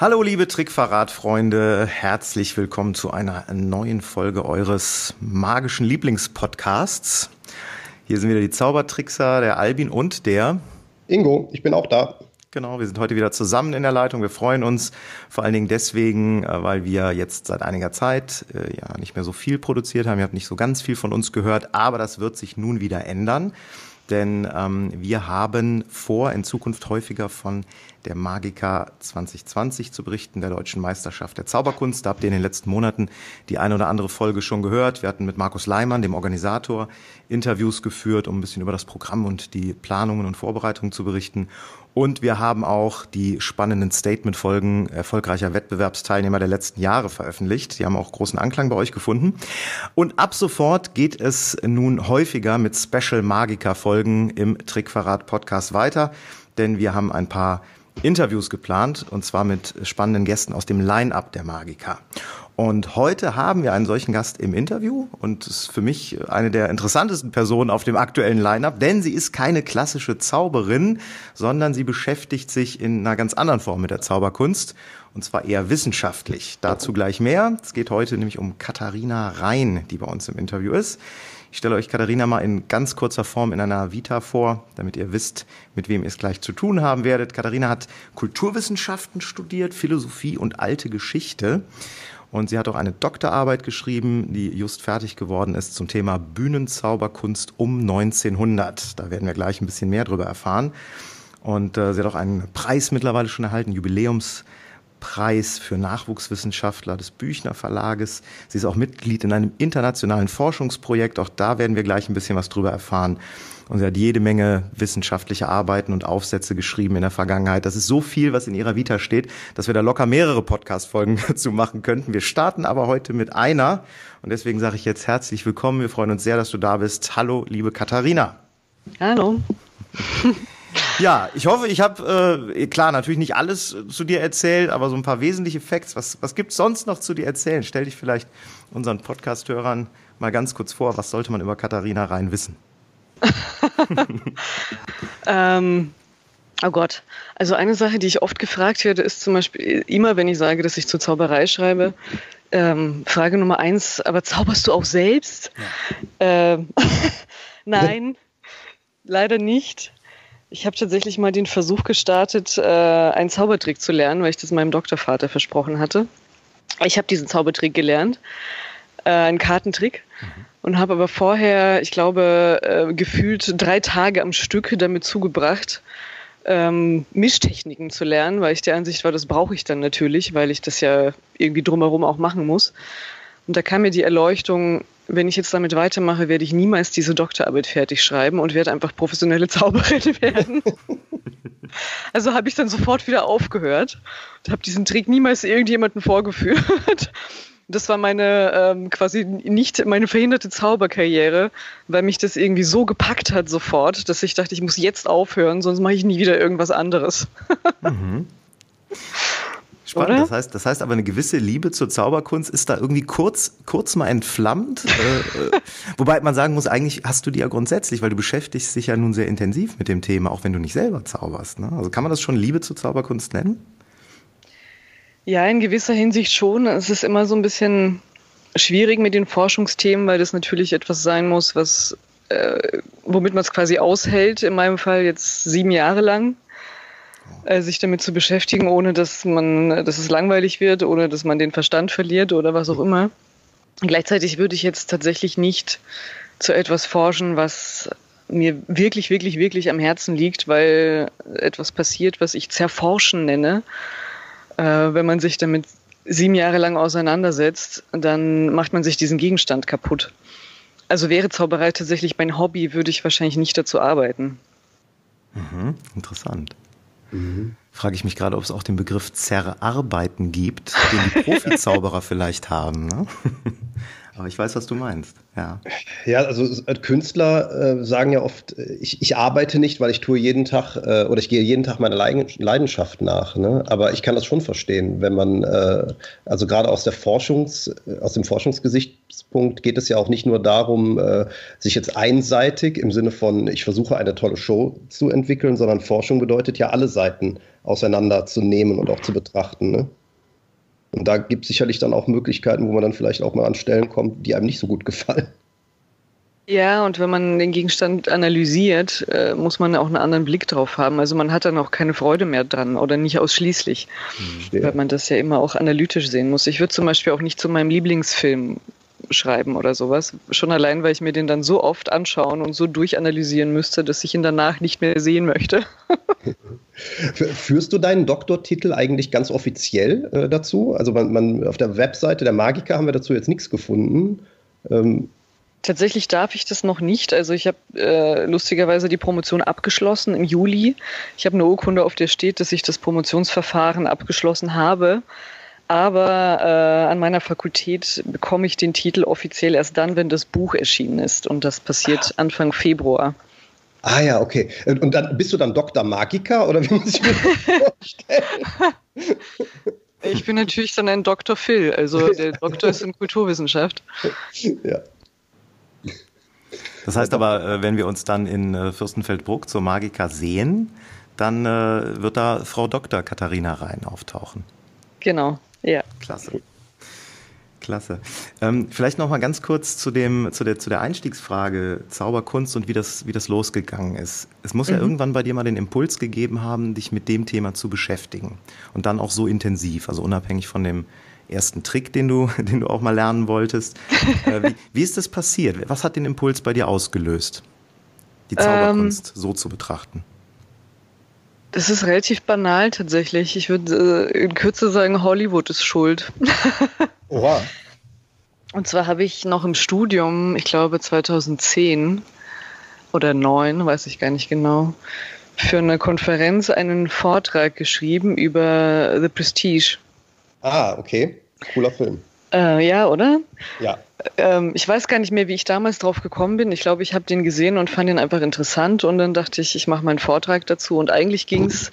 Hallo liebe Trickverrat-Freunde, herzlich willkommen zu einer neuen Folge eures magischen Lieblingspodcasts. Hier sind wieder die Zaubertrickser, der Albin und der Ingo, ich bin auch da. Genau, wir sind heute wieder zusammen in der Leitung. Wir freuen uns vor allen Dingen deswegen, äh, weil wir jetzt seit einiger Zeit äh, ja nicht mehr so viel produziert haben. Ihr habt nicht so ganz viel von uns gehört, aber das wird sich nun wieder ändern denn ähm, wir haben vor, in Zukunft häufiger von der Magica 2020 zu berichten, der deutschen Meisterschaft der Zauberkunst. Da habt ihr in den letzten Monaten die eine oder andere Folge schon gehört. Wir hatten mit Markus Leimann, dem Organisator, Interviews geführt, um ein bisschen über das Programm und die Planungen und Vorbereitungen zu berichten. Und wir haben auch die spannenden Statement-Folgen erfolgreicher Wettbewerbsteilnehmer der letzten Jahre veröffentlicht. Die haben auch großen Anklang bei euch gefunden. Und ab sofort geht es nun häufiger mit Special Magica-Folgen im Trickverrat-Podcast weiter, denn wir haben ein paar Interviews geplant und zwar mit spannenden Gästen aus dem Line-up der Magica. Und heute haben wir einen solchen Gast im Interview und ist für mich eine der interessantesten Personen auf dem aktuellen Line-up, denn sie ist keine klassische Zauberin, sondern sie beschäftigt sich in einer ganz anderen Form mit der Zauberkunst und zwar eher wissenschaftlich. Dazu gleich mehr. Es geht heute nämlich um Katharina Rhein, die bei uns im Interview ist. Ich stelle euch Katharina mal in ganz kurzer Form in einer Vita vor, damit ihr wisst, mit wem ihr es gleich zu tun haben werdet. Katharina hat Kulturwissenschaften studiert, Philosophie und alte Geschichte. Und sie hat auch eine Doktorarbeit geschrieben, die just fertig geworden ist zum Thema Bühnenzauberkunst um 1900. Da werden wir gleich ein bisschen mehr drüber erfahren. Und äh, sie hat auch einen Preis mittlerweile schon erhalten, Jubiläums Preis für Nachwuchswissenschaftler des Büchner Verlages. Sie ist auch Mitglied in einem internationalen Forschungsprojekt. Auch da werden wir gleich ein bisschen was drüber erfahren. Und sie hat jede Menge wissenschaftliche Arbeiten und Aufsätze geschrieben in der Vergangenheit. Das ist so viel, was in ihrer Vita steht, dass wir da locker mehrere Podcast-Folgen dazu machen könnten. Wir starten aber heute mit einer. Und deswegen sage ich jetzt herzlich willkommen. Wir freuen uns sehr, dass du da bist. Hallo, liebe Katharina. Hallo. Ja, ich hoffe, ich habe, äh, klar, natürlich nicht alles zu dir erzählt, aber so ein paar wesentliche Facts. Was, was gibt's sonst noch zu dir erzählen? Stell dich vielleicht unseren Podcast-Hörern mal ganz kurz vor. Was sollte man über Katharina Rhein wissen? ähm, oh Gott. Also eine Sache, die ich oft gefragt werde, ist zum Beispiel immer, wenn ich sage, dass ich zur Zauberei schreibe, ähm, Frage Nummer eins, aber zauberst du auch selbst? Ja. Ähm, Nein, leider nicht. Ich habe tatsächlich mal den Versuch gestartet, äh, einen Zaubertrick zu lernen, weil ich das meinem Doktorvater versprochen hatte. Ich habe diesen Zaubertrick gelernt, äh, einen Kartentrick, mhm. und habe aber vorher, ich glaube, äh, gefühlt drei Tage am Stück damit zugebracht, ähm, Mischtechniken zu lernen, weil ich der Ansicht war, das brauche ich dann natürlich, weil ich das ja irgendwie drumherum auch machen muss. Und da kam mir die Erleuchtung, wenn ich jetzt damit weitermache, werde ich niemals diese Doktorarbeit fertig schreiben und werde einfach professionelle Zauberin werden. also habe ich dann sofort wieder aufgehört und habe diesen Trick niemals irgendjemandem vorgeführt. Das war meine ähm, quasi nicht meine verhinderte Zauberkarriere, weil mich das irgendwie so gepackt hat sofort, dass ich dachte, ich muss jetzt aufhören, sonst mache ich nie wieder irgendwas anderes. mhm. Spannend. Das heißt, das heißt aber eine gewisse Liebe zur Zauberkunst ist da irgendwie kurz, kurz mal entflammt. äh, äh wobei man sagen muss, eigentlich hast du die ja grundsätzlich, weil du beschäftigst dich ja nun sehr intensiv mit dem Thema, auch wenn du nicht selber zauberst. Ne? Also kann man das schon Liebe zur Zauberkunst nennen? Ja, in gewisser Hinsicht schon. Es ist immer so ein bisschen schwierig mit den Forschungsthemen, weil das natürlich etwas sein muss, was äh, womit man es quasi aushält. In meinem Fall jetzt sieben Jahre lang sich damit zu beschäftigen, ohne dass man, dass es langweilig wird, ohne dass man den Verstand verliert oder was auch immer. Gleichzeitig würde ich jetzt tatsächlich nicht zu etwas forschen, was mir wirklich, wirklich, wirklich am Herzen liegt, weil etwas passiert, was ich zerforschen nenne. Äh, wenn man sich damit sieben Jahre lang auseinandersetzt, dann macht man sich diesen Gegenstand kaputt. Also wäre Zauberei tatsächlich mein Hobby, würde ich wahrscheinlich nicht dazu arbeiten. Mhm, interessant. Mhm. Frage ich mich gerade, ob es auch den Begriff Zerarbeiten gibt, den die Profizauberer vielleicht haben. Ne? Aber ich weiß, was du meinst. Ja, ja also Künstler äh, sagen ja oft, äh, ich, ich, arbeite nicht, weil ich tue jeden Tag äh, oder ich gehe jeden Tag meiner Leidenschaft nach. Ne? Aber ich kann das schon verstehen, wenn man, äh, also gerade aus Forschungs, äh, aus dem Forschungsgesichtspunkt geht es ja auch nicht nur darum, äh, sich jetzt einseitig im Sinne von, ich versuche eine tolle Show zu entwickeln, sondern Forschung bedeutet ja alle Seiten auseinanderzunehmen und auch zu betrachten. Ne? Und da gibt es sicherlich dann auch Möglichkeiten, wo man dann vielleicht auch mal an Stellen kommt, die einem nicht so gut gefallen. Ja, und wenn man den Gegenstand analysiert, äh, muss man auch einen anderen Blick drauf haben. Also man hat dann auch keine Freude mehr dran oder nicht ausschließlich, mhm. weil man das ja immer auch analytisch sehen muss. Ich würde zum Beispiel auch nicht zu meinem Lieblingsfilm schreiben oder sowas. Schon allein, weil ich mir den dann so oft anschauen und so durchanalysieren müsste, dass ich ihn danach nicht mehr sehen möchte. Führst du deinen Doktortitel eigentlich ganz offiziell äh, dazu? Also man, man, auf der Webseite der Magiker haben wir dazu jetzt nichts gefunden. Ähm, Tatsächlich darf ich das noch nicht. Also ich habe äh, lustigerweise die Promotion abgeschlossen im Juli. Ich habe eine Urkunde, auf der steht, dass ich das Promotionsverfahren abgeschlossen habe. Aber äh, an meiner Fakultät bekomme ich den Titel offiziell erst dann, wenn das Buch erschienen ist. Und das passiert ah. Anfang Februar. Ah ja, okay. Und dann bist du dann Dr. Magiker oder wie muss ich mir das vorstellen? Ich bin natürlich dann ein Dr. Phil, also der Doktor ist in Kulturwissenschaft. Ja. Das heißt aber, äh, wenn wir uns dann in äh, Fürstenfeldbruck zur Magica sehen, dann äh, wird da Frau Dr. Katharina Rhein auftauchen. Genau, ja. Klasse. Klasse. Ähm, vielleicht noch mal ganz kurz zu, dem, zu, der, zu der Einstiegsfrage Zauberkunst und wie das, wie das losgegangen ist. Es muss mhm. ja irgendwann bei dir mal den Impuls gegeben haben, dich mit dem Thema zu beschäftigen. Und dann auch so intensiv, also unabhängig von dem ersten Trick, den du, den du auch mal lernen wolltest. Äh, wie, wie, ist das passiert? Was hat den Impuls bei dir ausgelöst, die Zauberkunst ähm, so zu betrachten? Das ist relativ banal tatsächlich. Ich würde äh, in Kürze sagen, Hollywood ist schuld. Oha. Und zwar habe ich noch im Studium, ich glaube 2010 oder 9, weiß ich gar nicht genau, für eine Konferenz einen Vortrag geschrieben über The Prestige. Ah, okay. Cooler Film. Äh, ja, oder? Ja. Ähm, ich weiß gar nicht mehr, wie ich damals drauf gekommen bin. Ich glaube, ich habe den gesehen und fand ihn einfach interessant und dann dachte ich, ich mache meinen Vortrag dazu. Und eigentlich ging es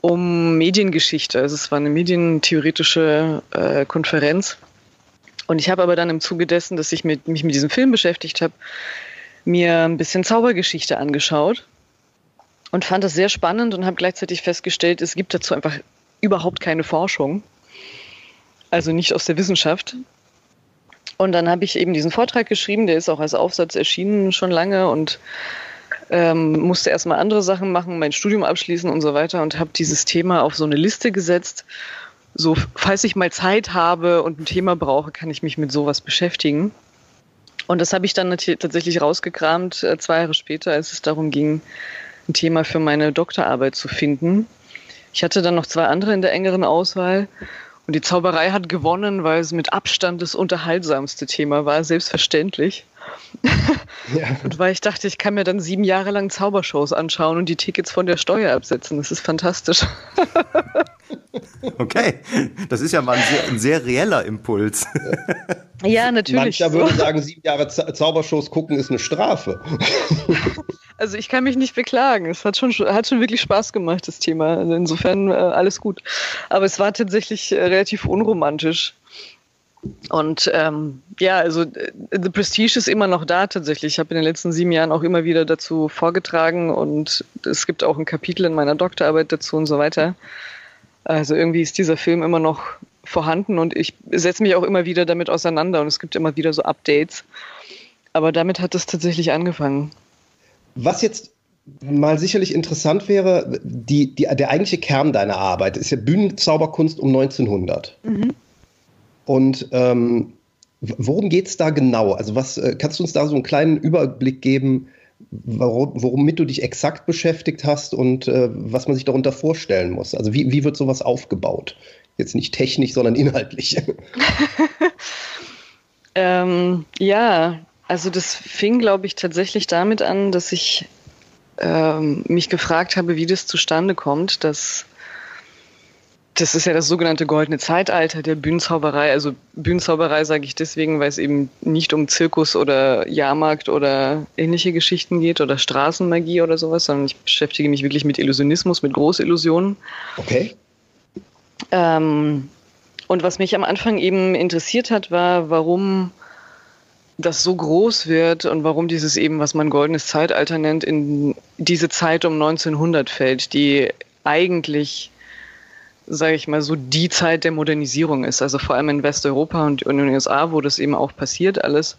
um Mediengeschichte. Also es war eine medientheoretische äh, Konferenz. Und ich habe aber dann im Zuge dessen, dass ich mit, mich mit diesem Film beschäftigt habe, mir ein bisschen Zaubergeschichte angeschaut und fand das sehr spannend und habe gleichzeitig festgestellt, es gibt dazu einfach überhaupt keine Forschung also nicht aus der Wissenschaft. Und dann habe ich eben diesen Vortrag geschrieben, der ist auch als Aufsatz erschienen schon lange und ähm, musste erstmal andere Sachen machen, mein Studium abschließen und so weiter und habe dieses Thema auf so eine Liste gesetzt. So, falls ich mal Zeit habe und ein Thema brauche, kann ich mich mit sowas beschäftigen. Und das habe ich dann tatsächlich rausgekramt, äh, zwei Jahre später, als es darum ging, ein Thema für meine Doktorarbeit zu finden. Ich hatte dann noch zwei andere in der engeren Auswahl und die Zauberei hat gewonnen, weil es mit Abstand das unterhaltsamste Thema war, selbstverständlich. Ja. Und weil ich dachte, ich kann mir dann sieben Jahre lang Zaubershows anschauen und die Tickets von der Steuer absetzen. Das ist fantastisch. Okay, das ist ja mal ein sehr, ein sehr reeller Impuls. Ja, natürlich. Mancher so. würde sagen, sieben Jahre Zaubershows gucken ist eine Strafe. Also ich kann mich nicht beklagen. Es hat schon, hat schon wirklich Spaß gemacht, das Thema. Also insofern äh, alles gut. Aber es war tatsächlich äh, relativ unromantisch. Und ähm, ja, also äh, The Prestige ist immer noch da tatsächlich. Ich habe in den letzten sieben Jahren auch immer wieder dazu vorgetragen und es gibt auch ein Kapitel in meiner Doktorarbeit dazu und so weiter. Also irgendwie ist dieser Film immer noch vorhanden und ich setze mich auch immer wieder damit auseinander und es gibt immer wieder so Updates. Aber damit hat es tatsächlich angefangen. Was jetzt mal sicherlich interessant wäre, die, die, der eigentliche Kern deiner Arbeit ist ja Bühnenzauberkunst um 1900. Mhm. Und ähm, worum geht es da genau? Also was äh, kannst du uns da so einen kleinen Überblick geben, warum, womit du dich exakt beschäftigt hast und äh, was man sich darunter vorstellen muss? Also wie, wie wird sowas aufgebaut? Jetzt nicht technisch, sondern inhaltlich. ähm, ja, also das fing, glaube ich, tatsächlich damit an, dass ich ähm, mich gefragt habe, wie das zustande kommt, dass das ist ja das sogenannte goldene Zeitalter der Bühnenzauberei. Also Bühnenzauberei sage ich deswegen, weil es eben nicht um Zirkus oder Jahrmarkt oder ähnliche Geschichten geht oder Straßenmagie oder sowas, sondern ich beschäftige mich wirklich mit Illusionismus, mit Großillusionen. Okay. Ähm, und was mich am Anfang eben interessiert hat, war, warum das so groß wird und warum dieses eben, was man goldenes Zeitalter nennt, in diese Zeit um 1900 fällt, die eigentlich sage ich mal, so die Zeit der Modernisierung ist. Also vor allem in Westeuropa und in den USA, wo das eben auch passiert alles,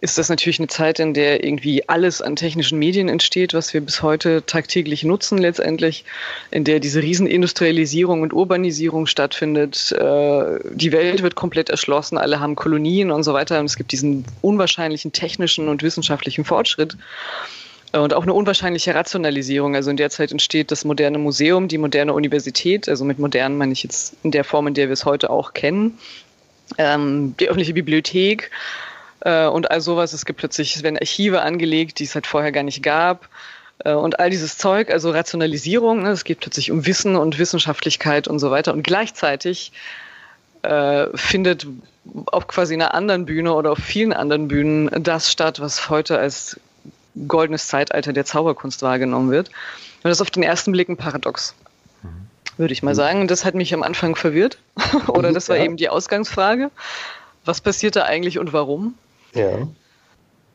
ist das natürlich eine Zeit, in der irgendwie alles an technischen Medien entsteht, was wir bis heute tagtäglich nutzen letztendlich, in der diese Riesenindustrialisierung und Urbanisierung stattfindet. Äh, die Welt wird komplett erschlossen, alle haben Kolonien und so weiter und es gibt diesen unwahrscheinlichen technischen und wissenschaftlichen Fortschritt und auch eine unwahrscheinliche Rationalisierung. Also in der Zeit entsteht das moderne Museum, die moderne Universität. Also mit modern meine ich jetzt in der Form, in der wir es heute auch kennen. Ähm, die öffentliche Bibliothek äh, und all sowas. Es gibt plötzlich, es werden Archive angelegt, die es halt vorher gar nicht gab. Äh, und all dieses Zeug, also Rationalisierung, ne, es geht plötzlich um Wissen und Wissenschaftlichkeit und so weiter. Und gleichzeitig äh, findet auf quasi einer anderen Bühne oder auf vielen anderen Bühnen das statt, was heute als goldenes Zeitalter der Zauberkunst wahrgenommen wird. Und das ist auf den ersten Blick ein Paradox, würde ich mal mhm. sagen. Und das hat mich am Anfang verwirrt. Oder das war ja. eben die Ausgangsfrage. Was passiert da eigentlich und warum? Ja.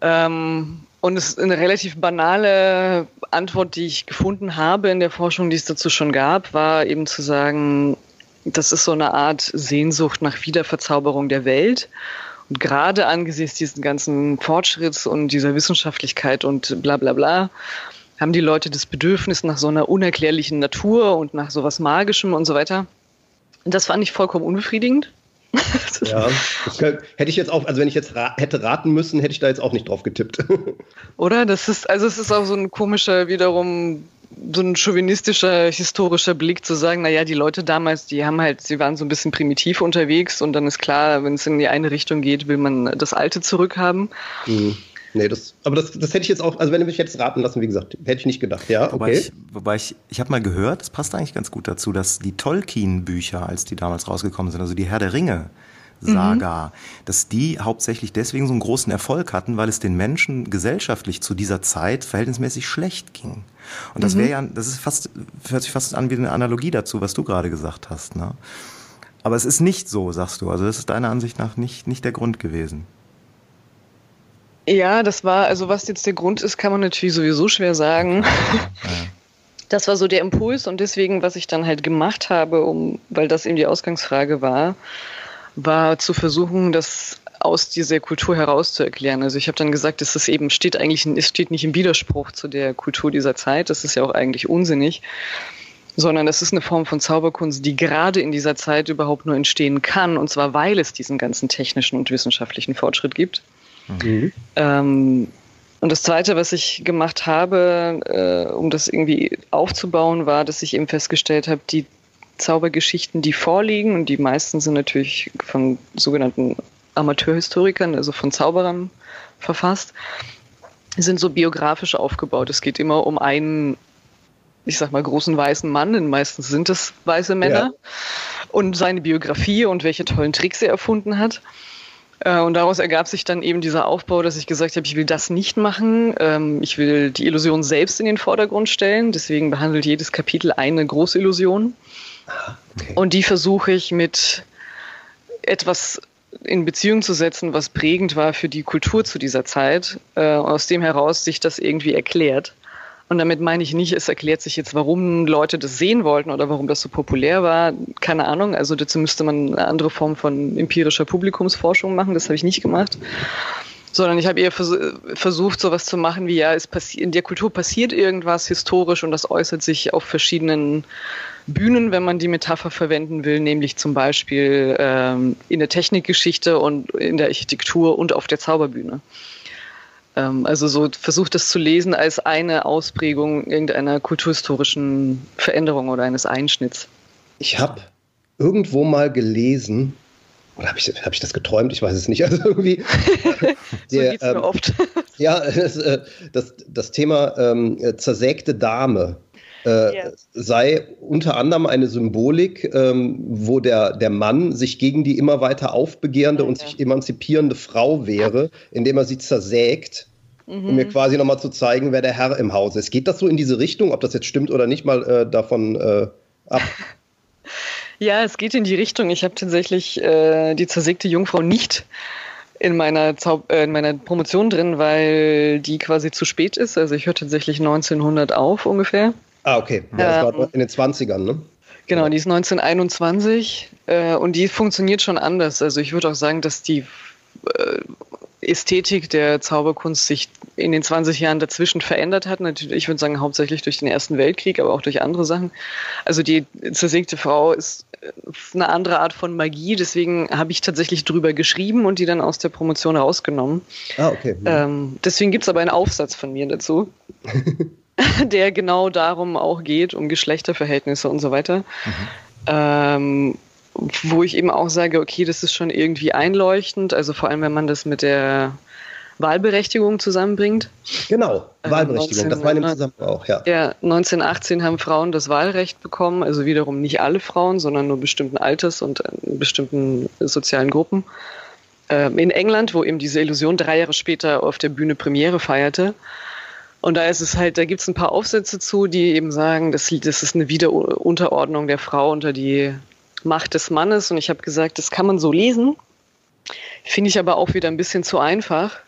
Ähm, und es ist eine relativ banale Antwort, die ich gefunden habe in der Forschung, die es dazu schon gab, war eben zu sagen, das ist so eine Art Sehnsucht nach Wiederverzauberung der Welt. Und gerade angesichts diesen ganzen Fortschritts und dieser Wissenschaftlichkeit und bla bla bla, haben die Leute das Bedürfnis nach so einer unerklärlichen Natur und nach sowas Magischem und so weiter. Und das fand ich vollkommen unbefriedigend. ja, das hätte ich jetzt auch, also wenn ich jetzt ra hätte raten müssen, hätte ich da jetzt auch nicht drauf getippt. Oder? Das ist, also es ist auch so ein komischer, wiederum so ein chauvinistischer, historischer Blick zu sagen, naja, die Leute damals, die haben halt, sie waren so ein bisschen primitiv unterwegs und dann ist klar, wenn es in die eine Richtung geht, will man das Alte zurückhaben. Mhm. Nee, das, aber das, das hätte ich jetzt auch, also wenn du mich jetzt raten lassen, wie gesagt, hätte ich nicht gedacht, ja, okay. Wobei ich, wobei ich, ich habe mal gehört, das passt eigentlich ganz gut dazu, dass die Tolkien-Bücher, als die damals rausgekommen sind, also die Herr der Ringe, Saga, mhm. dass die hauptsächlich deswegen so einen großen Erfolg hatten, weil es den Menschen gesellschaftlich zu dieser Zeit verhältnismäßig schlecht ging. Und das wäre mhm. ja, das ist fast, hört sich fast an wie eine Analogie dazu, was du gerade gesagt hast. Ne? Aber es ist nicht so, sagst du. Also das ist deiner Ansicht nach nicht, nicht der Grund gewesen. Ja, das war, also was jetzt der Grund ist, kann man natürlich sowieso schwer sagen. Ja. Das war so der Impuls und deswegen, was ich dann halt gemacht habe, um, weil das eben die Ausgangsfrage war, war zu versuchen, das aus dieser Kultur heraus zu erklären. Also ich habe dann gesagt, dass es eben steht eigentlich, es steht nicht im Widerspruch zu der Kultur dieser Zeit. Das ist ja auch eigentlich unsinnig, sondern das ist eine Form von Zauberkunst, die gerade in dieser Zeit überhaupt nur entstehen kann, und zwar weil es diesen ganzen technischen und wissenschaftlichen Fortschritt gibt. Mhm. Ähm, und das Zweite, was ich gemacht habe, äh, um das irgendwie aufzubauen, war, dass ich eben festgestellt habe, die Zaubergeschichten, die vorliegen, und die meisten sind natürlich von sogenannten Amateurhistorikern, also von Zauberern verfasst, sind so biografisch aufgebaut. Es geht immer um einen, ich sag mal, großen weißen Mann, denn meistens sind es weiße Männer, ja. und seine Biografie und welche tollen Tricks er erfunden hat. Äh, und daraus ergab sich dann eben dieser Aufbau, dass ich gesagt habe, ich will das nicht machen. Ähm, ich will die Illusion selbst in den Vordergrund stellen. Deswegen behandelt jedes Kapitel eine große Illusion. Und die versuche ich mit etwas in Beziehung zu setzen, was prägend war für die Kultur zu dieser Zeit, äh, aus dem heraus sich das irgendwie erklärt. Und damit meine ich nicht, es erklärt sich jetzt, warum Leute das sehen wollten oder warum das so populär war. Keine Ahnung. Also dazu müsste man eine andere Form von empirischer Publikumsforschung machen. Das habe ich nicht gemacht. Sondern ich habe eher vers versucht, sowas zu machen wie, ja, in der Kultur passiert irgendwas historisch und das äußert sich auf verschiedenen Bühnen, wenn man die Metapher verwenden will, nämlich zum Beispiel ähm, in der Technikgeschichte und in der Architektur und auf der Zauberbühne. Ähm, also so versucht das zu lesen als eine Ausprägung irgendeiner kulturhistorischen Veränderung oder eines Einschnitts. Ich habe irgendwo mal gelesen, oder habe ich, hab ich das geträumt? Ich weiß es nicht. Also irgendwie. so der, ähm, mir oft. ja, das, äh, das, das Thema ähm, zersägte Dame äh, yeah. sei unter anderem eine Symbolik, ähm, wo der, der Mann sich gegen die immer weiter aufbegehrende okay. und sich emanzipierende Frau wäre, indem er sie zersägt, mhm. um mir quasi nochmal zu zeigen, wer der Herr im Hause ist. Geht das so in diese Richtung? Ob das jetzt stimmt oder nicht, mal äh, davon äh, ab. Ja, es geht in die Richtung. Ich habe tatsächlich äh, die zersägte Jungfrau nicht in meiner, Zau äh, in meiner Promotion drin, weil die quasi zu spät ist. Also ich höre tatsächlich 1900 auf ungefähr. Ah, okay. Ja, das war ähm, in den 20ern, ne? Genau, die ist 1921 äh, und die funktioniert schon anders. Also ich würde auch sagen, dass die äh, Ästhetik der Zauberkunst sich in den 20 Jahren dazwischen verändert hat. Natürlich, ich würde sagen, hauptsächlich durch den Ersten Weltkrieg, aber auch durch andere Sachen. Also die zersägte Frau ist äh, eine andere Art von Magie, deswegen habe ich tatsächlich drüber geschrieben und die dann aus der Promotion rausgenommen. Ah, okay. Ähm, deswegen gibt es aber einen Aufsatz von mir dazu. der genau darum auch geht, um Geschlechterverhältnisse und so weiter. Mhm. Ähm, wo ich eben auch sage, okay, das ist schon irgendwie einleuchtend, also vor allem, wenn man das mit der Wahlberechtigung zusammenbringt. Genau, äh, Wahlberechtigung, 19, das war in dem Zusammenhang auch, ja. Ja, 1918 haben Frauen das Wahlrecht bekommen, also wiederum nicht alle Frauen, sondern nur bestimmten Alters und bestimmten sozialen Gruppen. Ähm, in England, wo eben diese Illusion drei Jahre später auf der Bühne Premiere feierte, und da ist es halt, da gibt es ein paar Aufsätze zu, die eben sagen, das, das ist eine Wiederunterordnung der Frau unter die Macht des Mannes. Und ich habe gesagt, das kann man so lesen. Finde ich aber auch wieder ein bisschen zu einfach.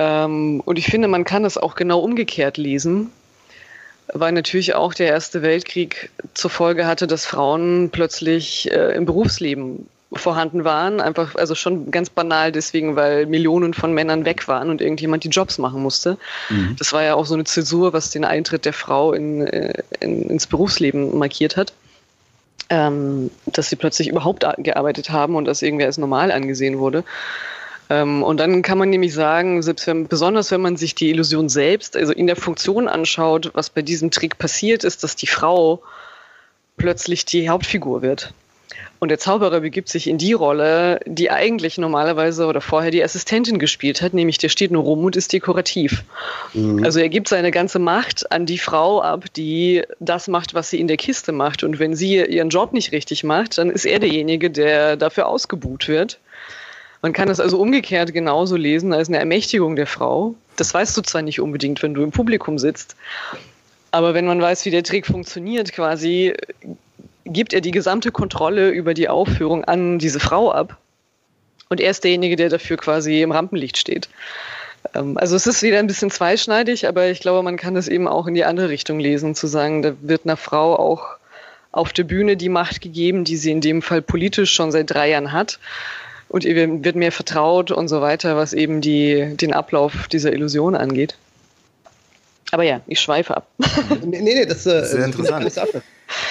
Ähm, und ich finde, man kann es auch genau umgekehrt lesen, weil natürlich auch der Erste Weltkrieg zur Folge hatte, dass Frauen plötzlich äh, im Berufsleben vorhanden waren. Einfach, also schon ganz banal deswegen, weil Millionen von Männern weg waren und irgendjemand die Jobs machen musste. Mhm. Das war ja auch so eine Zäsur, was den Eintritt der Frau in, äh, in, ins Berufsleben markiert hat. Ähm, dass sie plötzlich überhaupt gearbeitet haben und das irgendwie als normal angesehen wurde. Ähm, und dann kann man nämlich sagen, selbst wenn, besonders wenn man sich die Illusion selbst, also in der Funktion anschaut, was bei diesem Trick passiert ist, dass die Frau plötzlich die Hauptfigur wird. Und der Zauberer begibt sich in die Rolle, die eigentlich normalerweise oder vorher die Assistentin gespielt hat, nämlich der steht nur rum und ist dekorativ. Mhm. Also er gibt seine ganze Macht an die Frau ab, die das macht, was sie in der Kiste macht. Und wenn sie ihren Job nicht richtig macht, dann ist er derjenige, der dafür ausgebuht wird. Man kann es also umgekehrt genauso lesen als eine Ermächtigung der Frau. Das weißt du zwar nicht unbedingt, wenn du im Publikum sitzt, aber wenn man weiß, wie der Trick funktioniert, quasi gibt er die gesamte Kontrolle über die Aufführung an diese Frau ab. Und er ist derjenige, der dafür quasi im Rampenlicht steht. Ähm, also es ist wieder ein bisschen zweischneidig, aber ich glaube, man kann es eben auch in die andere Richtung lesen, zu sagen, da wird einer Frau auch auf der Bühne die Macht gegeben, die sie in dem Fall politisch schon seit drei Jahren hat. Und ihr wird mehr vertraut und so weiter, was eben die, den Ablauf dieser Illusion angeht. Aber ja, ich schweife ab. nee, nee, das äh, ist sehr interessant.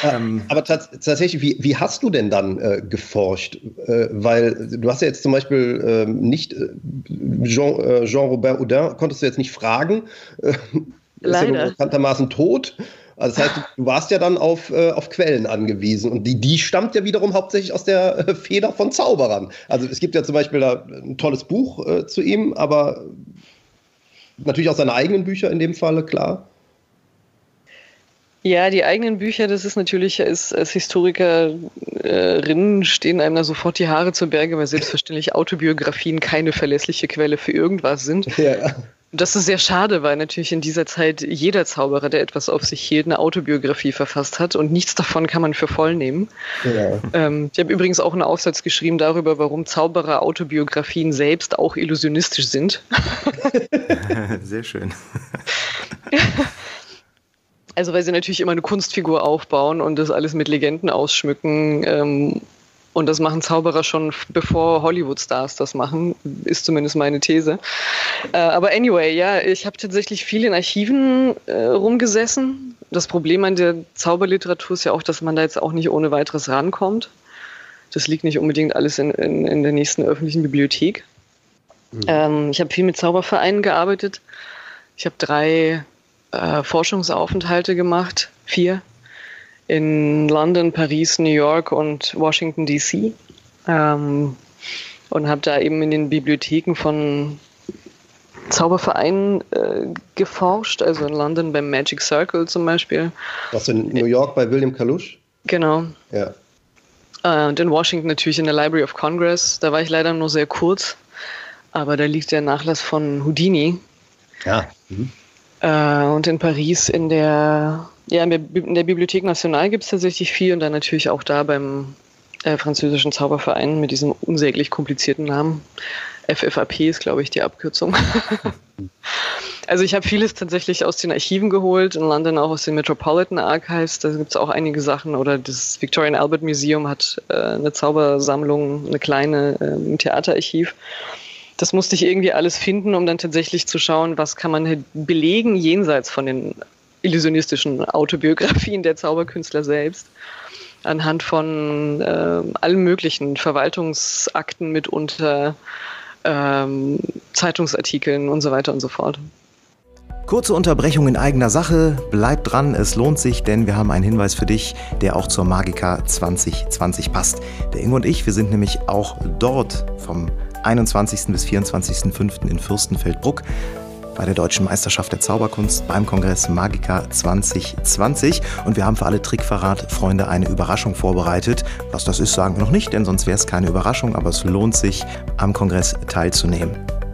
Ähm, Aber tatsächlich, wie, wie hast du denn dann äh, geforscht? Äh, weil du hast ja jetzt zum Beispiel ähm, nicht äh, Jean, äh, Jean-Robert Houdin, konntest du jetzt nicht fragen. Äh, Leider. Ist ja bekanntermaßen tot. Also das heißt, du warst ja dann auf, äh, auf Quellen angewiesen und die, die stammt ja wiederum hauptsächlich aus der äh, Feder von Zauberern. Also es gibt ja zum Beispiel da ein tolles Buch äh, zu ihm, aber natürlich auch seine eigenen Bücher in dem Falle, klar. Ja, die eigenen Bücher, das ist natürlich, als, als Historikerin stehen einem da sofort die Haare zu Berge, weil selbstverständlich Autobiografien keine verlässliche Quelle für irgendwas sind. Ja. Das ist sehr schade, weil natürlich in dieser Zeit jeder Zauberer, der etwas auf sich hielt, eine Autobiografie verfasst hat und nichts davon kann man für voll nehmen. Ja. Ähm, ich habe übrigens auch einen Aufsatz geschrieben darüber, warum Zauberer Autobiografien selbst auch illusionistisch sind. sehr schön. Also weil sie natürlich immer eine Kunstfigur aufbauen und das alles mit Legenden ausschmücken. Ähm, und das machen Zauberer schon bevor Hollywood-Stars das machen, ist zumindest meine These. Äh, aber anyway, ja, ich habe tatsächlich viel in Archiven äh, rumgesessen. Das Problem an der Zauberliteratur ist ja auch, dass man da jetzt auch nicht ohne weiteres rankommt. Das liegt nicht unbedingt alles in, in, in der nächsten öffentlichen Bibliothek. Mhm. Ähm, ich habe viel mit Zaubervereinen gearbeitet. Ich habe drei äh, Forschungsaufenthalte gemacht, vier, in London, Paris, New York und Washington, DC. Ähm, und habe da eben in den Bibliotheken von Zaubervereinen äh, geforscht, also in London beim Magic Circle zum Beispiel. Was in New York bei William Kalush? Genau. Ja. Äh, und in Washington natürlich in der Library of Congress. Da war ich leider nur sehr kurz, aber da liegt der Nachlass von Houdini. Ja. Mhm. Äh, und in Paris in der, ja, in der, Bibliothek Nationale gibt es tatsächlich viel und dann natürlich auch da beim äh, französischen Zauberverein mit diesem unsäglich komplizierten Namen. FFAP ist, glaube ich, die Abkürzung. Also ich habe vieles tatsächlich aus den Archiven geholt, in London auch aus den Metropolitan Archives, da gibt es auch einige Sachen. Oder das Victorian Albert Museum hat äh, eine Zaubersammlung, eine kleine äh, Theaterarchiv. Das musste ich irgendwie alles finden, um dann tatsächlich zu schauen, was kann man belegen jenseits von den illusionistischen Autobiografien der Zauberkünstler selbst anhand von äh, allen möglichen Verwaltungsakten mitunter, ähm, Zeitungsartikeln und so weiter und so fort. Kurze Unterbrechung in eigener Sache. Bleib dran, es lohnt sich, denn wir haben einen Hinweis für dich, der auch zur Magica 2020 passt. Der Ingo und ich, wir sind nämlich auch dort vom 21. bis 24.05. in Fürstenfeldbruck bei der Deutschen Meisterschaft der Zauberkunst beim Kongress Magica 2020. Und wir haben für alle Trickverrat-Freunde eine Überraschung vorbereitet. Was das ist, sagen wir noch nicht, denn sonst wäre es keine Überraschung, aber es lohnt sich, am Kongress teilzunehmen.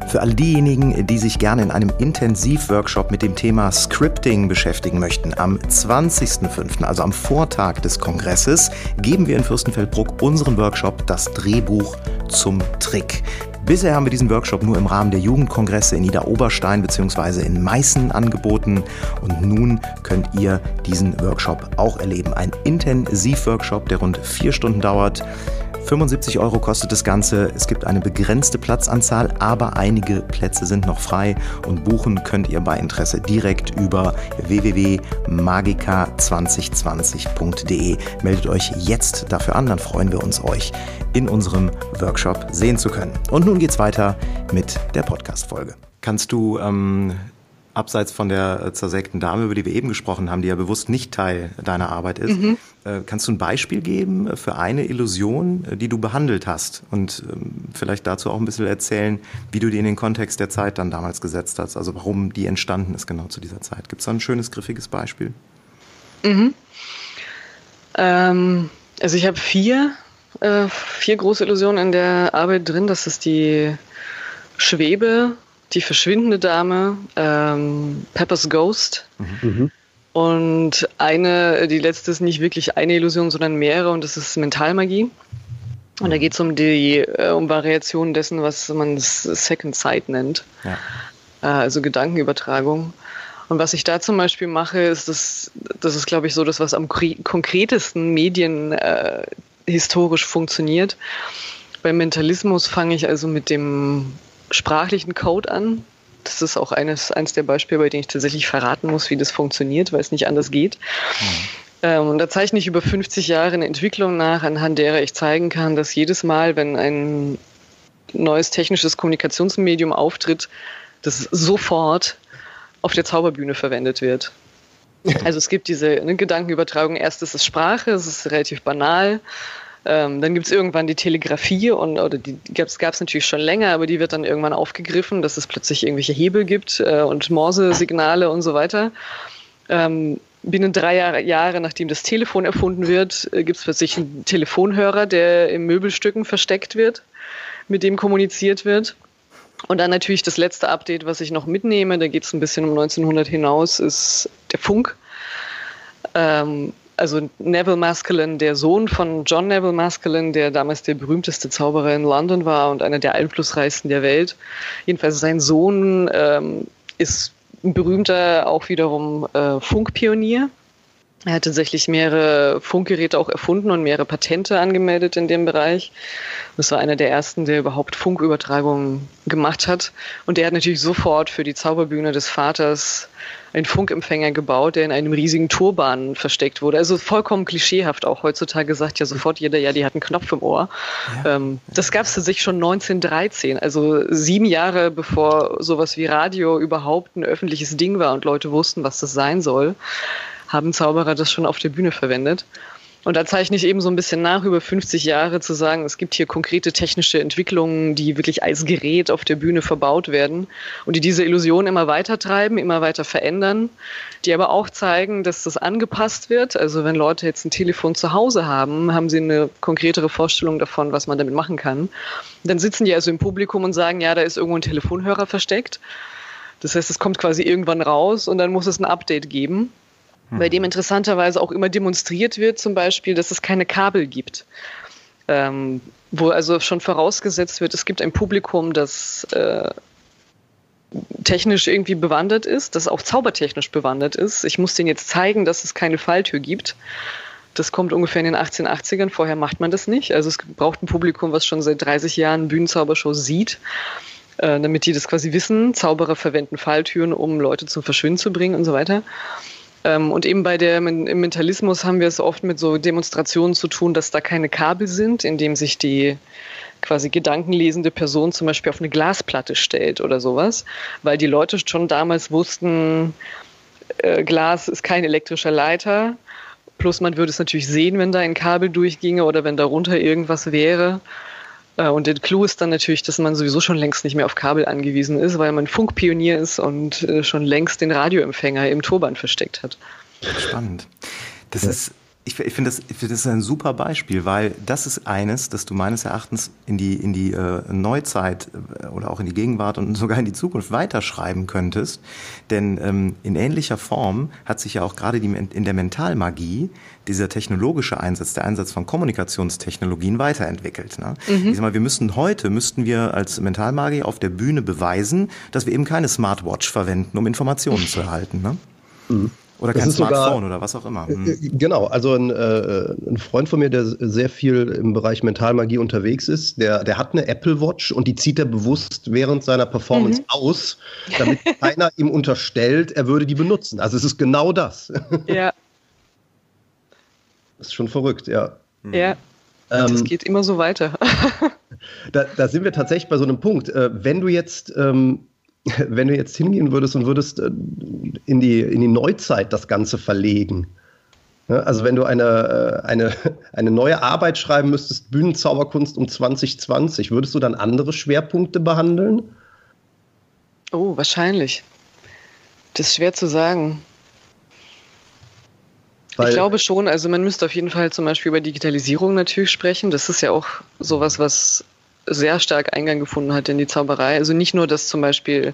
Für alle diejenigen, die sich gerne in einem Intensivworkshop mit dem Thema Scripting beschäftigen möchten, am 20.05., also am Vortag des Kongresses, geben wir in Fürstenfeldbruck unseren Workshop Das Drehbuch zum Trick. Bisher haben wir diesen Workshop nur im Rahmen der Jugendkongresse in Niederoberstein bzw. in Meißen angeboten und nun könnt ihr diesen Workshop auch erleben. Ein Intensivworkshop, der rund vier Stunden dauert. 75 Euro kostet das Ganze. Es gibt eine begrenzte Platzanzahl, aber einige Plätze sind noch frei und buchen könnt ihr bei Interesse direkt über www.magica2020.de. Meldet euch jetzt dafür an, dann freuen wir uns, euch in unserem Workshop sehen zu können. Und nun geht's weiter mit der Podcast-Folge. Kannst du ähm, abseits von der äh, zersägten Dame, über die wir eben gesprochen haben, die ja bewusst nicht Teil deiner Arbeit ist, mhm. Äh, kannst du ein Beispiel geben für eine Illusion, äh, die du behandelt hast und ähm, vielleicht dazu auch ein bisschen erzählen, wie du die in den Kontext der Zeit dann damals gesetzt hast, also warum die entstanden ist genau zu dieser Zeit. Gibt es da ein schönes, griffiges Beispiel? Mhm. Ähm, also ich habe vier, äh, vier große Illusionen in der Arbeit drin. Das ist die Schwebe, die verschwindende Dame, ähm, Pepper's Ghost. Mhm. Und eine, die letzte ist nicht wirklich eine Illusion, sondern mehrere und das ist Mentalmagie. Und da geht es um die äh, um Variationen dessen, was man Second Sight nennt. Ja. Äh, also Gedankenübertragung. Und was ich da zum Beispiel mache, ist das, das ist, glaube ich, so das, was am konkretesten Medien äh, historisch funktioniert. Beim Mentalismus fange ich also mit dem sprachlichen Code an. Das ist auch eines, eines der Beispiele, bei denen ich tatsächlich verraten muss, wie das funktioniert, weil es nicht anders geht. Mhm. Ähm, und da zeichne ich über 50 Jahre eine Entwicklung nach, anhand derer ich zeigen kann, dass jedes Mal, wenn ein neues technisches Kommunikationsmedium auftritt, das sofort auf der Zauberbühne verwendet wird. Also es gibt diese ne, Gedankenübertragung. Erst ist es Sprache, es ist relativ banal. Ähm, dann gibt es irgendwann die Telegrafie und oder die gab es natürlich schon länger, aber die wird dann irgendwann aufgegriffen, dass es plötzlich irgendwelche Hebel gibt äh, und Morse-Signale und so weiter. Ähm, binnen drei Jahre, Jahre, nachdem das Telefon erfunden wird, äh, gibt es plötzlich einen Telefonhörer, der in Möbelstücken versteckt wird, mit dem kommuniziert wird. Und dann natürlich das letzte Update, was ich noch mitnehme, da geht es ein bisschen um 1900 hinaus, ist der Funk. Ähm, also Neville Maskelyne, der Sohn von John Neville Maskelyne, der damals der berühmteste Zauberer in London war und einer der einflussreichsten der Welt. Jedenfalls sein Sohn ähm, ist ein berühmter auch wiederum äh, Funkpionier. Er hat tatsächlich mehrere Funkgeräte auch erfunden und mehrere Patente angemeldet in dem Bereich. Das war einer der ersten, der überhaupt Funkübertragungen gemacht hat. Und der hat natürlich sofort für die Zauberbühne des Vaters einen Funkempfänger gebaut, der in einem riesigen Turban versteckt wurde. Also vollkommen klischeehaft auch heutzutage sagt ja sofort jeder, ja, die hat einen Knopf im Ohr. Ja. Ähm, das gab es tatsächlich schon 1913, also sieben Jahre bevor sowas wie Radio überhaupt ein öffentliches Ding war und Leute wussten, was das sein soll haben Zauberer das schon auf der Bühne verwendet. Und da zeichne ich eben so ein bisschen nach, über 50 Jahre zu sagen, es gibt hier konkrete technische Entwicklungen, die wirklich als Gerät auf der Bühne verbaut werden und die diese Illusion immer weiter treiben, immer weiter verändern, die aber auch zeigen, dass das angepasst wird. Also wenn Leute jetzt ein Telefon zu Hause haben, haben sie eine konkretere Vorstellung davon, was man damit machen kann. Dann sitzen die also im Publikum und sagen, ja, da ist irgendwo ein Telefonhörer versteckt. Das heißt, es kommt quasi irgendwann raus und dann muss es ein Update geben bei dem interessanterweise auch immer demonstriert wird, zum Beispiel, dass es keine Kabel gibt. Ähm, wo also schon vorausgesetzt wird, es gibt ein Publikum, das äh, technisch irgendwie bewandert ist, das auch zaubertechnisch bewandert ist. Ich muss denen jetzt zeigen, dass es keine Falltür gibt. Das kommt ungefähr in den 1880ern. Vorher macht man das nicht. Also es braucht ein Publikum, was schon seit 30 Jahren Bühnenzaubershows sieht, äh, damit die das quasi wissen. Zauberer verwenden Falltüren, um Leute zum Verschwinden zu bringen und so weiter. Ähm, und eben bei der, im Mentalismus haben wir es oft mit so Demonstrationen zu tun, dass da keine Kabel sind, indem sich die quasi gedankenlesende Person zum Beispiel auf eine Glasplatte stellt oder sowas, weil die Leute schon damals wussten, äh, Glas ist kein elektrischer Leiter. Plus man würde es natürlich sehen, wenn da ein Kabel durchginge oder wenn darunter irgendwas wäre. Äh, und der Clou ist dann natürlich, dass man sowieso schon längst nicht mehr auf Kabel angewiesen ist, weil man Funkpionier ist und äh, schon längst den Radioempfänger im Turban versteckt hat. Spannend. Das ja. ist ich, ich finde das, ich find das ein super Beispiel, weil das ist eines, das du meines Erachtens in die, in die äh, Neuzeit äh, oder auch in die Gegenwart und sogar in die Zukunft weiterschreiben könntest. Denn ähm, in ähnlicher Form hat sich ja auch gerade die, in der Mentalmagie dieser technologische Einsatz, der Einsatz von Kommunikationstechnologien weiterentwickelt. Ne? Mhm. Ich sag mal, wir müssten heute, müssten wir als Mentalmagier auf der Bühne beweisen, dass wir eben keine Smartwatch verwenden, um Informationen zu erhalten. Ne? Mhm. Oder kein Smartphone sogar, oder was auch immer. Hm. Genau, also ein, äh, ein, Freund von mir, der sehr viel im Bereich Mentalmagie unterwegs ist, der, der hat eine Apple Watch und die zieht er bewusst während seiner Performance mhm. aus, damit keiner ihm unterstellt, er würde die benutzen. Also es ist genau das. Ja. Das ist schon verrückt, ja. Ja. Ähm, das geht immer so weiter. da, da, sind wir tatsächlich bei so einem Punkt. Äh, wenn du jetzt ähm, wenn du jetzt hingehen würdest und würdest äh, in die, in die Neuzeit das Ganze verlegen, ne? also wenn du eine, äh, eine, eine neue Arbeit schreiben müsstest, Bühnenzauberkunst um 2020, würdest du dann andere Schwerpunkte behandeln? Oh, wahrscheinlich. Das ist schwer zu sagen. Weil ich glaube schon, also man müsste auf jeden Fall zum Beispiel über Digitalisierung natürlich sprechen. Das ist ja auch sowas, was sehr stark Eingang gefunden hat in die Zauberei. Also nicht nur, dass zum Beispiel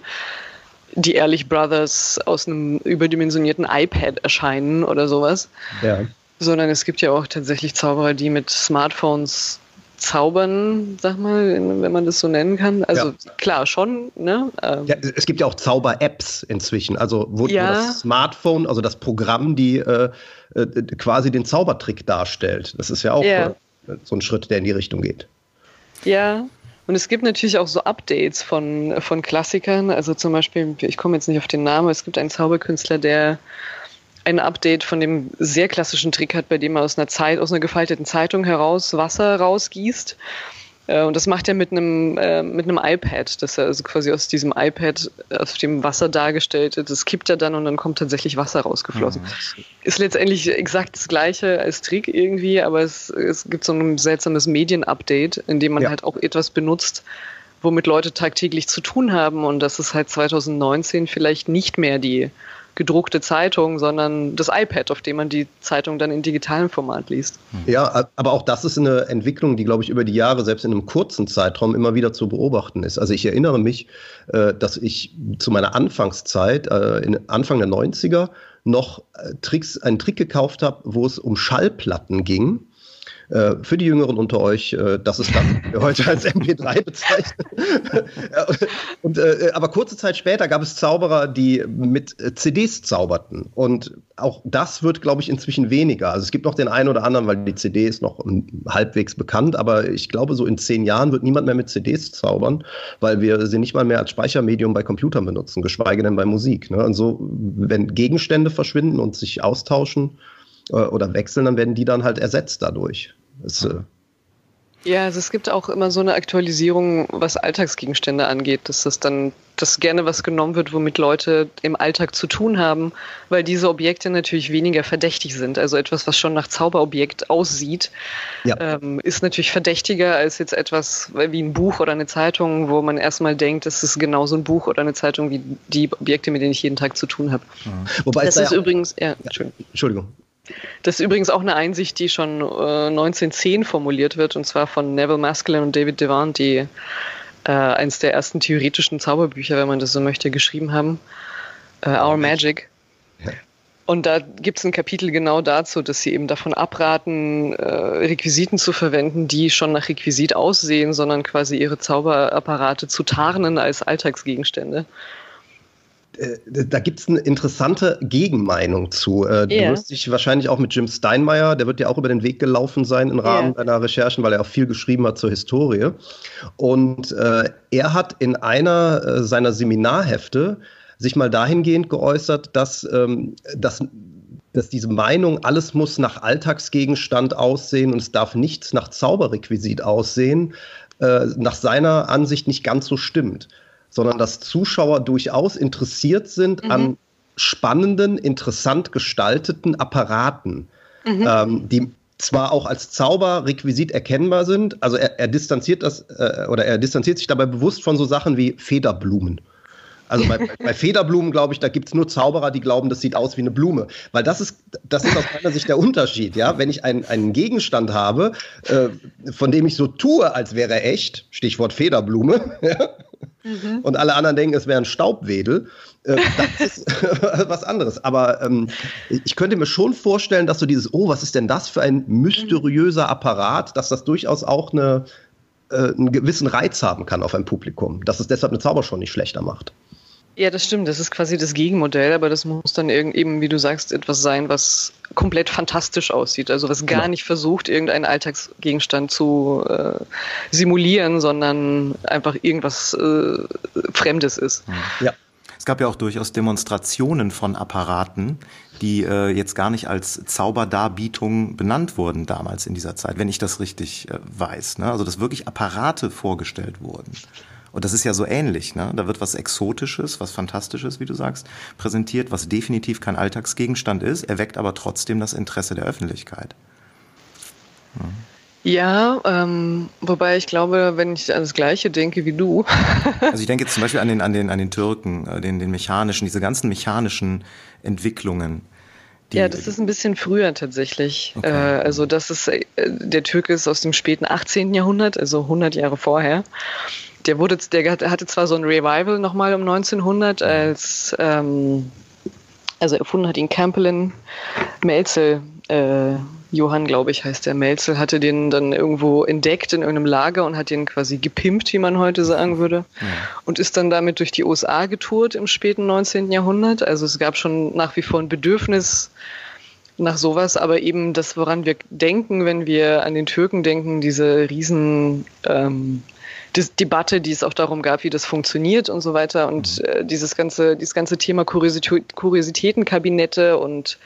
die Ehrlich Brothers aus einem überdimensionierten iPad erscheinen oder sowas, ja. sondern es gibt ja auch tatsächlich Zauberer, die mit Smartphones zaubern, sag mal, wenn man das so nennen kann. Also ja. klar, schon. Ne? Ähm, ja, es gibt ja auch Zauber-Apps inzwischen, also wo, ja. das Smartphone, also das Programm, die äh, äh, quasi den Zaubertrick darstellt. Das ist ja auch äh, so ein Schritt, der in die Richtung geht. Ja, und es gibt natürlich auch so Updates von, von Klassikern. Also zum Beispiel, ich komme jetzt nicht auf den Namen, es gibt einen Zauberkünstler, der ein Update von dem sehr klassischen Trick hat, bei dem er aus einer Zeit, aus einer gefalteten Zeitung heraus Wasser rausgießt und das macht er mit einem, äh, mit einem iPad, dass er also quasi aus diesem iPad, auf dem Wasser dargestellt ist, das kippt er dann und dann kommt tatsächlich Wasser rausgeflossen. Mhm. Ist letztendlich exakt das gleiche als Trick irgendwie, aber es, es gibt so ein seltsames Medien-Update, in dem man ja. halt auch etwas benutzt, womit Leute tagtäglich zu tun haben und das ist halt 2019 vielleicht nicht mehr die gedruckte Zeitung, sondern das iPad, auf dem man die Zeitung dann in digitalem Format liest. Ja, aber auch das ist eine Entwicklung, die, glaube ich, über die Jahre, selbst in einem kurzen Zeitraum, immer wieder zu beobachten ist. Also ich erinnere mich, äh, dass ich zu meiner Anfangszeit, äh, Anfang der 90er, noch äh, Tricks, einen Trick gekauft habe, wo es um Schallplatten ging äh, für die Jüngeren unter euch, äh, das ist das, was wir heute als MP3 bezeichnen. und, äh, aber kurze Zeit später gab es Zauberer, die mit CDs zauberten. Und auch das wird, glaube ich, inzwischen weniger. Also es gibt noch den einen oder anderen, weil die CD ist noch halbwegs bekannt, aber ich glaube, so in zehn Jahren wird niemand mehr mit CDs zaubern, weil wir sie nicht mal mehr als Speichermedium bei Computern benutzen, geschweige denn bei Musik. Ne? Und so, wenn Gegenstände verschwinden und sich austauschen, oder wechseln, dann werden die dann halt ersetzt dadurch. Das, äh ja, also es gibt auch immer so eine Aktualisierung, was Alltagsgegenstände angeht, dass das dann, dass gerne was genommen wird, womit Leute im Alltag zu tun haben, weil diese Objekte natürlich weniger verdächtig sind. Also etwas, was schon nach Zauberobjekt aussieht, ja. ähm, ist natürlich verdächtiger als jetzt etwas wie ein Buch oder eine Zeitung, wo man erstmal denkt, das ist genauso ein Buch oder eine Zeitung wie die Objekte, mit denen ich jeden Tag zu tun habe. Mhm. Wobei das ist ja übrigens, ja, Entschuldigung. Entschuldigung. Das ist übrigens auch eine Einsicht, die schon äh, 1910 formuliert wird, und zwar von Neville Maskelyne und David Devant, die äh, eines der ersten theoretischen Zauberbücher, wenn man das so möchte, geschrieben haben. Äh, Our Magic. Und da gibt es ein Kapitel genau dazu, dass sie eben davon abraten, äh, Requisiten zu verwenden, die schon nach Requisit aussehen, sondern quasi ihre Zauberapparate zu tarnen als Alltagsgegenstände. Äh, da gibt es eine interessante Gegenmeinung zu. Äh, du yeah. wirst dich wahrscheinlich auch mit Jim Steinmeier, der wird ja auch über den Weg gelaufen sein im Rahmen yeah. deiner Recherchen, weil er auch viel geschrieben hat zur Historie. Und äh, er hat in einer äh, seiner Seminarhefte sich mal dahingehend geäußert, dass, ähm, dass, dass diese Meinung, alles muss nach Alltagsgegenstand aussehen und es darf nichts nach Zauberrequisit aussehen, äh, nach seiner Ansicht nicht ganz so stimmt sondern dass Zuschauer durchaus interessiert sind mhm. an spannenden, interessant gestalteten Apparaten, mhm. ähm, die zwar auch als Zauberrequisit erkennbar sind, also er, er distanziert das äh, oder er distanziert sich dabei bewusst von so Sachen wie Federblumen. Also bei, bei Federblumen, glaube ich, da gibt es nur Zauberer, die glauben, das sieht aus wie eine Blume. Weil das ist, das ist aus meiner Sicht der Unterschied. Ja? Wenn ich ein, einen Gegenstand habe, äh, von dem ich so tue, als wäre er echt, Stichwort Federblume, mhm. und alle anderen denken, es wäre ein Staubwedel, äh, das ist was anderes. Aber ähm, ich könnte mir schon vorstellen, dass so dieses, oh, was ist denn das für ein mysteriöser Apparat, dass das durchaus auch eine, äh, einen gewissen Reiz haben kann auf ein Publikum, dass es deshalb eine Zaubershow nicht schlechter macht. Ja, das stimmt. Das ist quasi das Gegenmodell, aber das muss dann eben, wie du sagst, etwas sein, was komplett fantastisch aussieht. Also was gar genau. nicht versucht, irgendeinen Alltagsgegenstand zu äh, simulieren, sondern einfach irgendwas äh, Fremdes ist. Ja. Es gab ja auch durchaus Demonstrationen von Apparaten, die äh, jetzt gar nicht als Zauberdarbietung benannt wurden damals in dieser Zeit, wenn ich das richtig äh, weiß. Ne? Also dass wirklich Apparate vorgestellt wurden. Und das ist ja so ähnlich. Ne? Da wird was Exotisches, was Fantastisches, wie du sagst, präsentiert, was definitiv kein Alltagsgegenstand ist, erweckt aber trotzdem das Interesse der Öffentlichkeit. Ja. Ja, ähm, wobei ich glaube, wenn ich an das Gleiche denke wie du. also ich denke jetzt zum Beispiel an den, an den, an den Türken, äh, den, den mechanischen, diese ganzen mechanischen Entwicklungen. ja, das ist ein bisschen früher tatsächlich. Okay. Äh, also das ist, äh, der Türke ist aus dem späten 18. Jahrhundert, also 100 Jahre vorher der wurde, der hatte zwar so ein Revival nochmal um 1900, als ähm, also erfunden hat ihn Campbellin Melzel, äh, Johann, glaube ich, heißt der Melzel, hatte den dann irgendwo entdeckt in irgendeinem Lager und hat den quasi gepimpt, wie man heute sagen würde, ja. und ist dann damit durch die USA getourt im späten 19. Jahrhundert. Also es gab schon nach wie vor ein Bedürfnis nach sowas, aber eben das, woran wir denken, wenn wir an den Türken denken, diese riesen ähm, Dis Debatte, die es auch darum gab, wie das funktioniert und so weiter. Und mhm. äh, dieses ganze, dieses ganze Thema Kuriositätenkabinette und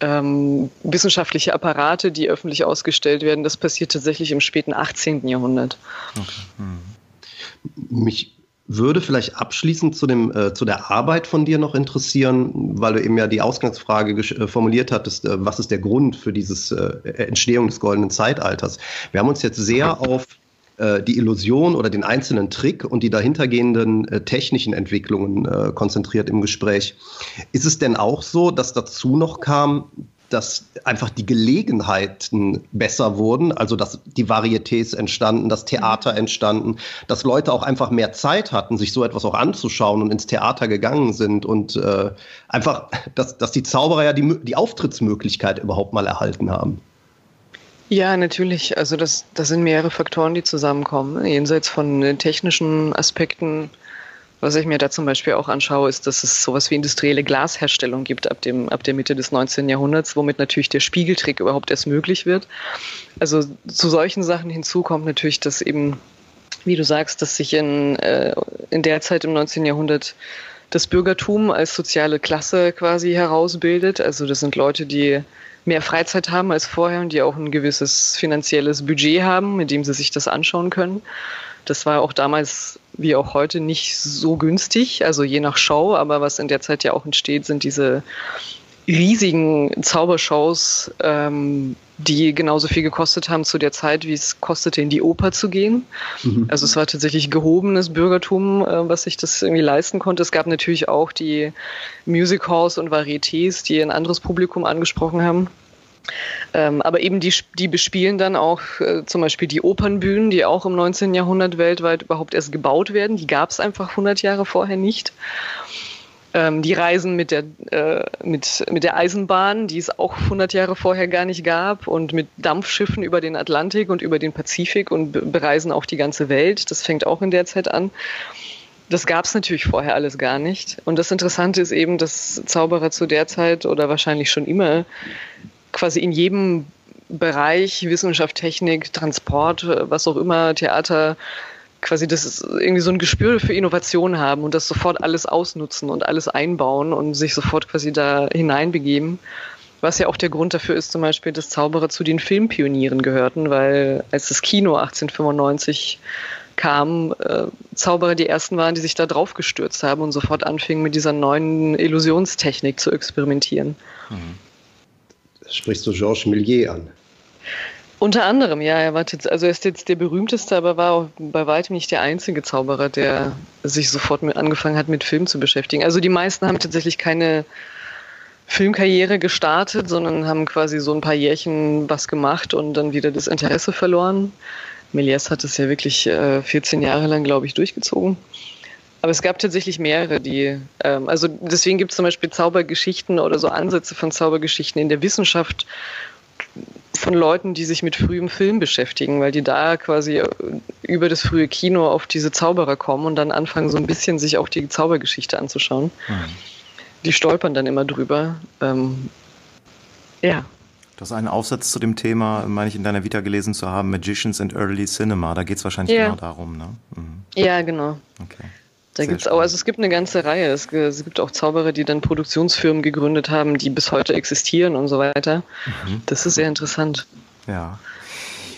ähm, wissenschaftliche Apparate, die öffentlich ausgestellt werden, das passiert tatsächlich im späten 18. Jahrhundert. Okay. Mhm. Mich würde vielleicht abschließend zu, dem, äh, zu der Arbeit von dir noch interessieren, weil du eben ja die Ausgangsfrage äh, formuliert hattest, äh, was ist der Grund für diese äh, Entstehung des goldenen Zeitalters? Wir haben uns jetzt sehr auf äh, die Illusion oder den einzelnen Trick und die dahintergehenden äh, technischen Entwicklungen äh, konzentriert im Gespräch. Ist es denn auch so, dass dazu noch kam, dass einfach die Gelegenheiten besser wurden, also dass die Varietés entstanden, das Theater entstanden, dass Leute auch einfach mehr Zeit hatten, sich so etwas auch anzuschauen und ins Theater gegangen sind und äh, einfach, dass, dass die Zauberer ja die, die Auftrittsmöglichkeit überhaupt mal erhalten haben. Ja, natürlich. Also das, das sind mehrere Faktoren, die zusammenkommen. Jenseits von äh, technischen Aspekten, was ich mir da zum Beispiel auch anschaue, ist, dass es sowas wie industrielle Glasherstellung gibt ab, dem, ab der Mitte des 19. Jahrhunderts, womit natürlich der Spiegeltrick überhaupt erst möglich wird. Also zu solchen Sachen hinzu kommt natürlich, dass eben, wie du sagst, dass sich in, äh, in der Zeit im 19. Jahrhundert das Bürgertum als soziale Klasse quasi herausbildet. Also das sind Leute, die mehr Freizeit haben als vorher und die auch ein gewisses finanzielles Budget haben, mit dem sie sich das anschauen können. Das war auch damals wie auch heute nicht so günstig, also je nach Show, aber was in der Zeit ja auch entsteht, sind diese riesigen Zaubershows, ähm, die genauso viel gekostet haben zu der Zeit, wie es kostete, in die Oper zu gehen. Mhm. Also es war tatsächlich gehobenes Bürgertum, äh, was sich das irgendwie leisten konnte. Es gab natürlich auch die Music Halls und Varietés, die ein anderes Publikum angesprochen haben. Ähm, aber eben die, die bespielen dann auch äh, zum Beispiel die Opernbühnen, die auch im 19. Jahrhundert weltweit überhaupt erst gebaut werden. Die gab es einfach 100 Jahre vorher nicht ähm, die Reisen mit der, äh, mit, mit der Eisenbahn, die es auch 100 Jahre vorher gar nicht gab, und mit Dampfschiffen über den Atlantik und über den Pazifik und bereisen auch die ganze Welt. Das fängt auch in der Zeit an. das gab es natürlich vorher alles gar nicht. Und das Interessante ist eben, dass Zauberer zu der Zeit oder wahrscheinlich schon immer quasi in jedem Bereich Wissenschaft, Technik, Transport, was auch immer, Theater, quasi das irgendwie so ein Gespür für Innovation haben und das sofort alles ausnutzen und alles einbauen und sich sofort quasi da hineinbegeben. Was ja auch der Grund dafür ist, zum Beispiel, dass Zauberer zu den Filmpionieren gehörten, weil als das Kino 1895 kam, äh, Zauberer die ersten waren, die sich da drauf gestürzt haben und sofort anfingen, mit dieser neuen Illusionstechnik zu experimentieren. Mhm. Sprichst du Georges Millier an? Unter anderem, ja. Er war jetzt, also er ist jetzt der berühmteste, aber war auch bei weitem nicht der einzige Zauberer, der sich sofort mit angefangen hat, mit Film zu beschäftigen. Also die meisten haben tatsächlich keine Filmkarriere gestartet, sondern haben quasi so ein paar Jährchen was gemacht und dann wieder das Interesse verloren. Méliès hat es ja wirklich äh, 14 Jahre lang, glaube ich, durchgezogen. Aber es gab tatsächlich mehrere, die, ähm, also deswegen gibt es zum Beispiel Zaubergeschichten oder so Ansätze von Zaubergeschichten in der Wissenschaft von Leuten, die sich mit frühem Film beschäftigen, weil die da quasi äh, über das frühe Kino auf diese Zauberer kommen und dann anfangen, so ein bisschen sich auch die Zaubergeschichte anzuschauen. Mhm. Die stolpern dann immer drüber. Ähm, ja. Du hast einen Aufsatz zu dem Thema, meine ich, in deiner Vita gelesen zu haben, Magicians and Early Cinema. Da geht es wahrscheinlich ja. genau darum, ne? Mhm. Ja, genau. Okay. Da gibt es auch, also es gibt eine ganze Reihe. Es, es, gibt auch Zauberer, die dann Produktionsfirmen gegründet haben, die bis heute existieren und so weiter. Mhm. Das ist sehr interessant. Ja.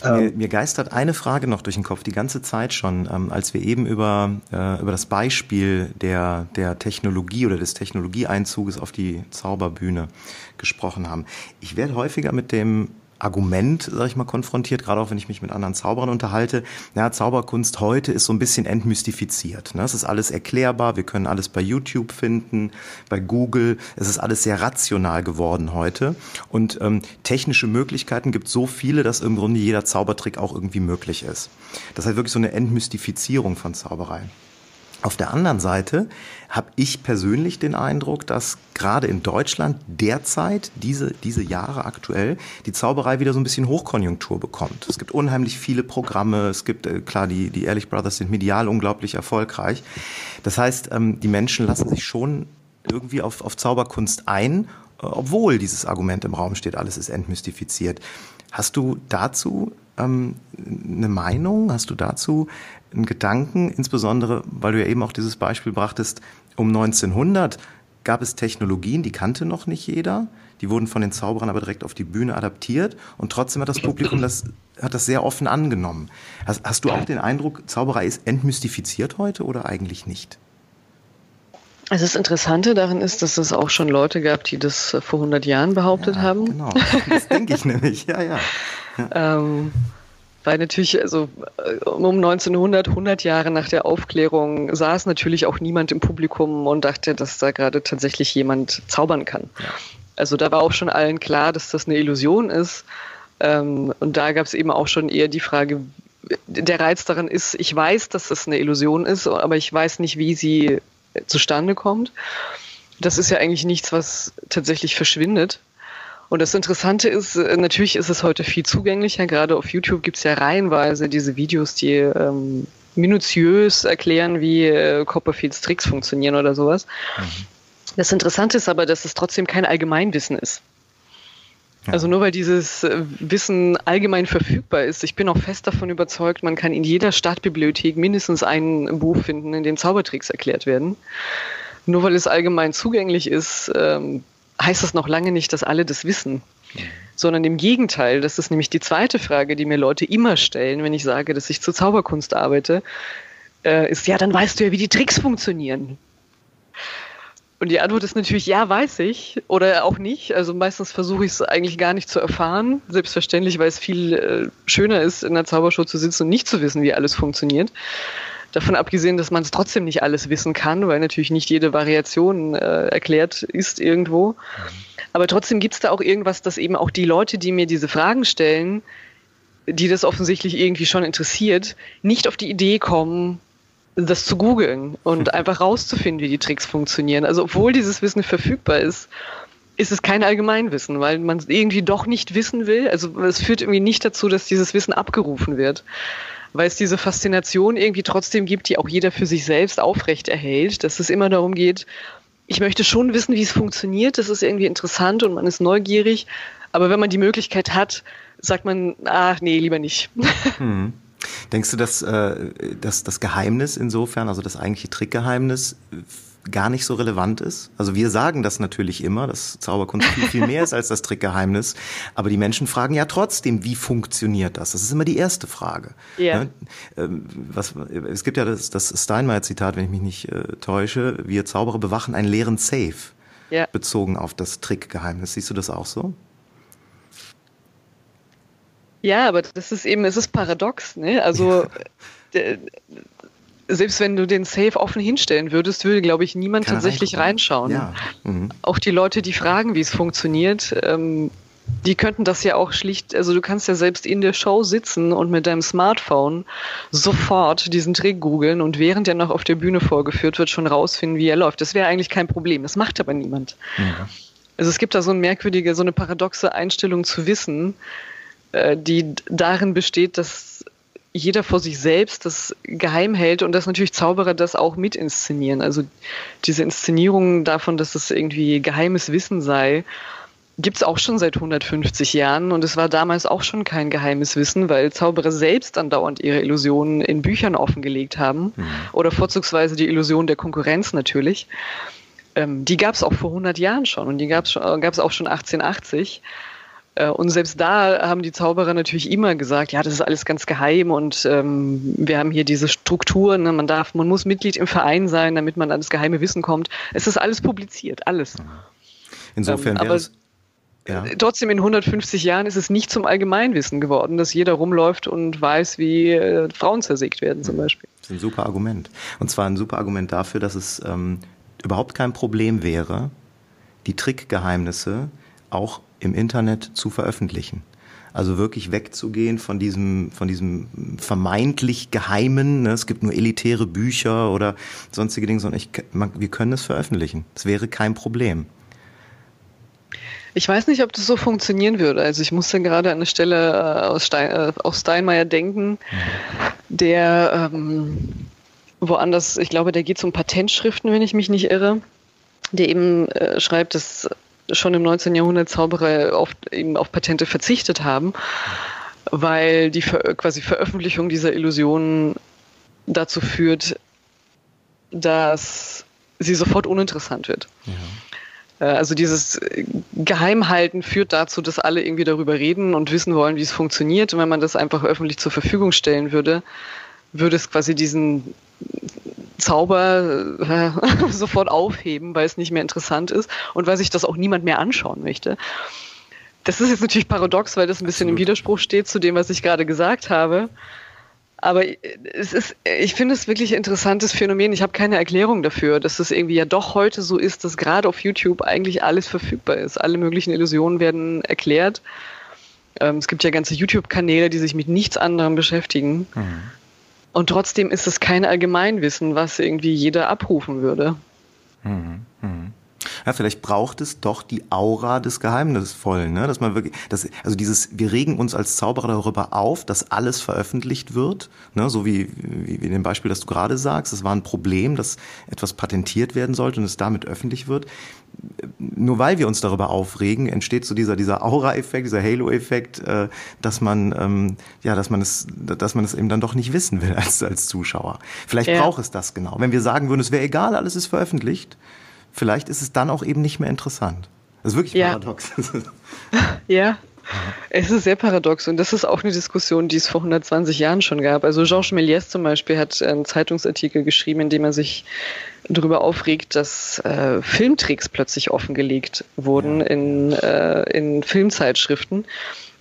Ähm. Mir, mir, geistert eine Frage noch durch den Kopf, die ganze Zeit schon, ähm, als wir eben über, äh, über das Beispiel der, der Technologie oder des Technologieeinzuges auf die Zauberbühne gesprochen haben. Ich werde häufiger mit dem Argument, sag ich mal, konfrontiert, gerade auch wenn ich mich mit anderen Zauberern unterhalte. Ja, Zauberkunst heute ist so ein bisschen entmystifiziert. Ne? Es ist alles erklärbar, wir können alles bei YouTube finden, bei Google. Es ist alles sehr rational geworden heute. Und ähm, technische Möglichkeiten gibt so viele, dass im Grunde jeder Zaubertrick auch irgendwie möglich ist. Das heißt wirklich so eine Entmystifizierung von Zauberei. Auf der anderen Seite habe ich persönlich den Eindruck, dass gerade in Deutschland derzeit, diese, diese Jahre aktuell, die Zauberei wieder so ein bisschen Hochkonjunktur bekommt. Es gibt unheimlich viele Programme, es gibt, äh, klar, die, die Ehrlich Brothers sind medial unglaublich erfolgreich. Das heißt, ähm, die Menschen lassen sich schon irgendwie auf, auf Zauberkunst ein, äh, obwohl dieses Argument im Raum steht, alles ist entmystifiziert. Hast du dazu ähm, eine Meinung? Hast du dazu einen Gedanken, insbesondere weil du ja eben auch dieses Beispiel brachtest, um 1900 gab es Technologien, die kannte noch nicht jeder. Die wurden von den Zauberern aber direkt auf die Bühne adaptiert und trotzdem hat das Publikum das, hat das sehr offen angenommen. Hast, hast du auch den Eindruck, Zauberei ist entmystifiziert heute oder eigentlich nicht? Also das Interessante daran ist, dass es auch schon Leute gab, die das vor 100 Jahren behauptet ja, haben. Genau, das denke ich nämlich, ja, ja. ja. Ähm, weil natürlich, also äh, um 1900, 100 Jahre nach der Aufklärung, saß natürlich auch niemand im Publikum und dachte, dass da gerade tatsächlich jemand zaubern kann. Also da war auch schon allen klar, dass das eine Illusion ist. Ähm, und da gab es eben auch schon eher die Frage, der Reiz daran ist, ich weiß, dass das eine Illusion ist, aber ich weiß nicht, wie sie zustande kommt. Das ist ja eigentlich nichts, was tatsächlich verschwindet. Und das Interessante ist, äh, natürlich ist es heute viel zugänglicher. Gerade auf YouTube gibt es ja reihenweise diese Videos, die ähm, minutiös erklären, wie äh, Copperfields Tricks funktionieren oder sowas. Mhm. Das Interessante ist aber, dass es trotzdem kein Allgemeinwissen ist. Ja. Also nur weil dieses äh, Wissen allgemein verfügbar ist, ich bin auch fest davon überzeugt, man kann in jeder Stadtbibliothek mindestens ein Buch finden, in dem Zaubertricks erklärt werden. Nur weil es allgemein zugänglich ist, ähm, heißt das noch lange nicht, dass alle das wissen. Sondern im Gegenteil, das ist nämlich die zweite Frage, die mir Leute immer stellen, wenn ich sage, dass ich zur Zauberkunst arbeite, äh, ist, ja, dann weißt du ja, wie die Tricks funktionieren. Und die Antwort ist natürlich, ja, weiß ich oder auch nicht. Also meistens versuche ich es eigentlich gar nicht zu erfahren. Selbstverständlich, weil es viel äh, schöner ist, in der Zaubershow zu sitzen und nicht zu wissen, wie alles funktioniert. Davon abgesehen, dass man es trotzdem nicht alles wissen kann, weil natürlich nicht jede Variation äh, erklärt ist irgendwo. Aber trotzdem gibt es da auch irgendwas, dass eben auch die Leute, die mir diese Fragen stellen, die das offensichtlich irgendwie schon interessiert, nicht auf die Idee kommen, das zu googeln und einfach rauszufinden, wie die Tricks funktionieren. Also obwohl dieses Wissen verfügbar ist, ist es kein Allgemeinwissen, weil man es irgendwie doch nicht wissen will. Also es führt irgendwie nicht dazu, dass dieses Wissen abgerufen wird. Weil es diese Faszination irgendwie trotzdem gibt, die auch jeder für sich selbst aufrecht erhält, dass es immer darum geht, ich möchte schon wissen, wie es funktioniert, das ist irgendwie interessant und man ist neugierig, aber wenn man die Möglichkeit hat, sagt man, ach nee, lieber nicht. Hm. Denkst du, dass, äh, dass das Geheimnis insofern, also das eigentliche Trickgeheimnis, gar nicht so relevant ist. Also wir sagen das natürlich immer, dass Zauberkunst viel, viel mehr ist als das Trickgeheimnis. Aber die Menschen fragen ja trotzdem, wie funktioniert das? Das ist immer die erste Frage. Ja. Ne? Ähm, was, es gibt ja das, das Steinmeier-Zitat, wenn ich mich nicht äh, täusche, wir Zauberer bewachen einen leeren Safe. Ja. Bezogen auf das Trickgeheimnis. Siehst du das auch so? Ja, aber das ist eben, es ist paradox, ne? Also selbst wenn du den Safe offen hinstellen würdest, würde, glaube ich, niemand Kann tatsächlich reinschauen. Ja. Mhm. Auch die Leute, die fragen, wie es funktioniert, ähm, die könnten das ja auch schlicht, also du kannst ja selbst in der Show sitzen und mit deinem Smartphone sofort diesen Trick googeln und während er noch auf der Bühne vorgeführt wird, schon rausfinden, wie er läuft. Das wäre eigentlich kein Problem. Das macht aber niemand. Ja. Also es gibt da so eine merkwürdige, so eine paradoxe Einstellung zu wissen, äh, die darin besteht, dass jeder vor sich selbst das geheim hält und dass natürlich Zauberer das auch mit inszenieren. Also diese Inszenierung davon, dass es irgendwie geheimes Wissen sei, gibt es auch schon seit 150 Jahren und es war damals auch schon kein geheimes Wissen, weil Zauberer selbst andauernd ihre Illusionen in Büchern offengelegt haben mhm. oder vorzugsweise die Illusion der Konkurrenz natürlich. Ähm, die gab es auch vor 100 Jahren schon und die gab es auch schon 1880. Äh, und selbst da haben die Zauberer natürlich immer gesagt, ja, das ist alles ganz geheim und ähm, wir haben hier diese Strukturen, ne, man darf, man muss Mitglied im Verein sein, damit man an das geheime Wissen kommt. Es ist alles publiziert, alles. Insofern ähm, wäre es ja. Trotzdem in 150 Jahren ist es nicht zum Allgemeinwissen geworden, dass jeder rumläuft und weiß, wie äh, Frauen zersägt werden zum Beispiel. Das ist ein super Argument. Und zwar ein super Argument dafür, dass es ähm, überhaupt kein Problem wäre, die Trickgeheimnisse auch im Internet zu veröffentlichen. Also wirklich wegzugehen von diesem, von diesem vermeintlich geheimen, ne, es gibt nur elitäre Bücher oder sonstige Dinge, sondern ich, man, wir können es veröffentlichen. Es wäre kein Problem. Ich weiß nicht, ob das so funktionieren würde. Also ich musste gerade an eine Stelle äh, aus, Stein, äh, aus Steinmeier denken, der ähm, woanders, ich glaube, der geht um Patentschriften, wenn ich mich nicht irre, der eben äh, schreibt, dass schon im 19. Jahrhundert Zauberer oft eben auf Patente verzichtet haben, weil die Ver quasi Veröffentlichung dieser Illusionen dazu führt, dass sie sofort uninteressant wird. Ja. Äh, also dieses Geheimhalten führt dazu, dass alle irgendwie darüber reden und wissen wollen, wie es funktioniert. Und wenn man das einfach öffentlich zur Verfügung stellen würde, würde es quasi diesen Zauber äh, sofort aufheben, weil es nicht mehr interessant ist und weil sich das auch niemand mehr anschauen möchte. Das ist jetzt natürlich paradox, weil das ein bisschen Absolut. im Widerspruch steht zu dem, was ich gerade gesagt habe. Aber es ist, ich finde es wirklich ein interessantes Phänomen. Ich habe keine Erklärung dafür, dass es irgendwie ja doch heute so ist, dass gerade auf YouTube eigentlich alles verfügbar ist. Alle möglichen Illusionen werden erklärt. Ähm, es gibt ja ganze YouTube-Kanäle, die sich mit nichts anderem beschäftigen. Mhm. Und trotzdem ist es kein Allgemeinwissen, was irgendwie jeder abrufen würde. Mhm. Mhm. Ja, vielleicht braucht es doch die Aura des Geheimnisvollen, ne? dass man wirklich, dass, also dieses, wir regen uns als Zauberer darüber auf, dass alles veröffentlicht wird, ne? so wie, wie, wie in dem Beispiel, das du gerade sagst, es war ein Problem, dass etwas patentiert werden sollte und es damit öffentlich wird nur weil wir uns darüber aufregen, entsteht so dieser, dieser Aura-Effekt, dieser Halo-Effekt, äh, dass man, ähm, ja, dass man es, dass man es eben dann doch nicht wissen will als, als Zuschauer. Vielleicht ja. braucht es das genau. Wenn wir sagen würden, es wäre egal, alles ist veröffentlicht, vielleicht ist es dann auch eben nicht mehr interessant. Das ist wirklich ja. paradox. ja. Es ist sehr paradox und das ist auch eine Diskussion, die es vor 120 Jahren schon gab. Also Georges Méliès zum Beispiel hat einen Zeitungsartikel geschrieben, in dem er sich darüber aufregt, dass äh, Filmtricks plötzlich offengelegt wurden in, äh, in Filmzeitschriften.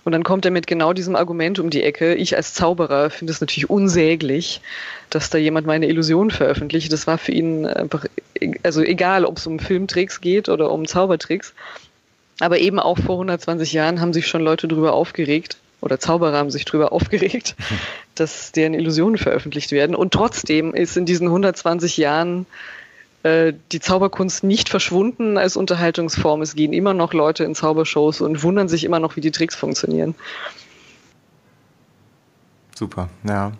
Und dann kommt er mit genau diesem Argument um die Ecke. Ich als Zauberer finde es natürlich unsäglich, dass da jemand meine Illusion veröffentlicht. Das war für ihn einfach, also egal, ob es um Filmtricks geht oder um Zaubertricks. Aber eben auch vor 120 Jahren haben sich schon Leute darüber aufgeregt, oder Zauberer haben sich darüber aufgeregt, dass deren Illusionen veröffentlicht werden. Und trotzdem ist in diesen 120 Jahren äh, die Zauberkunst nicht verschwunden als Unterhaltungsform. Es gehen immer noch Leute in Zaubershows und wundern sich immer noch, wie die Tricks funktionieren. Super, ja.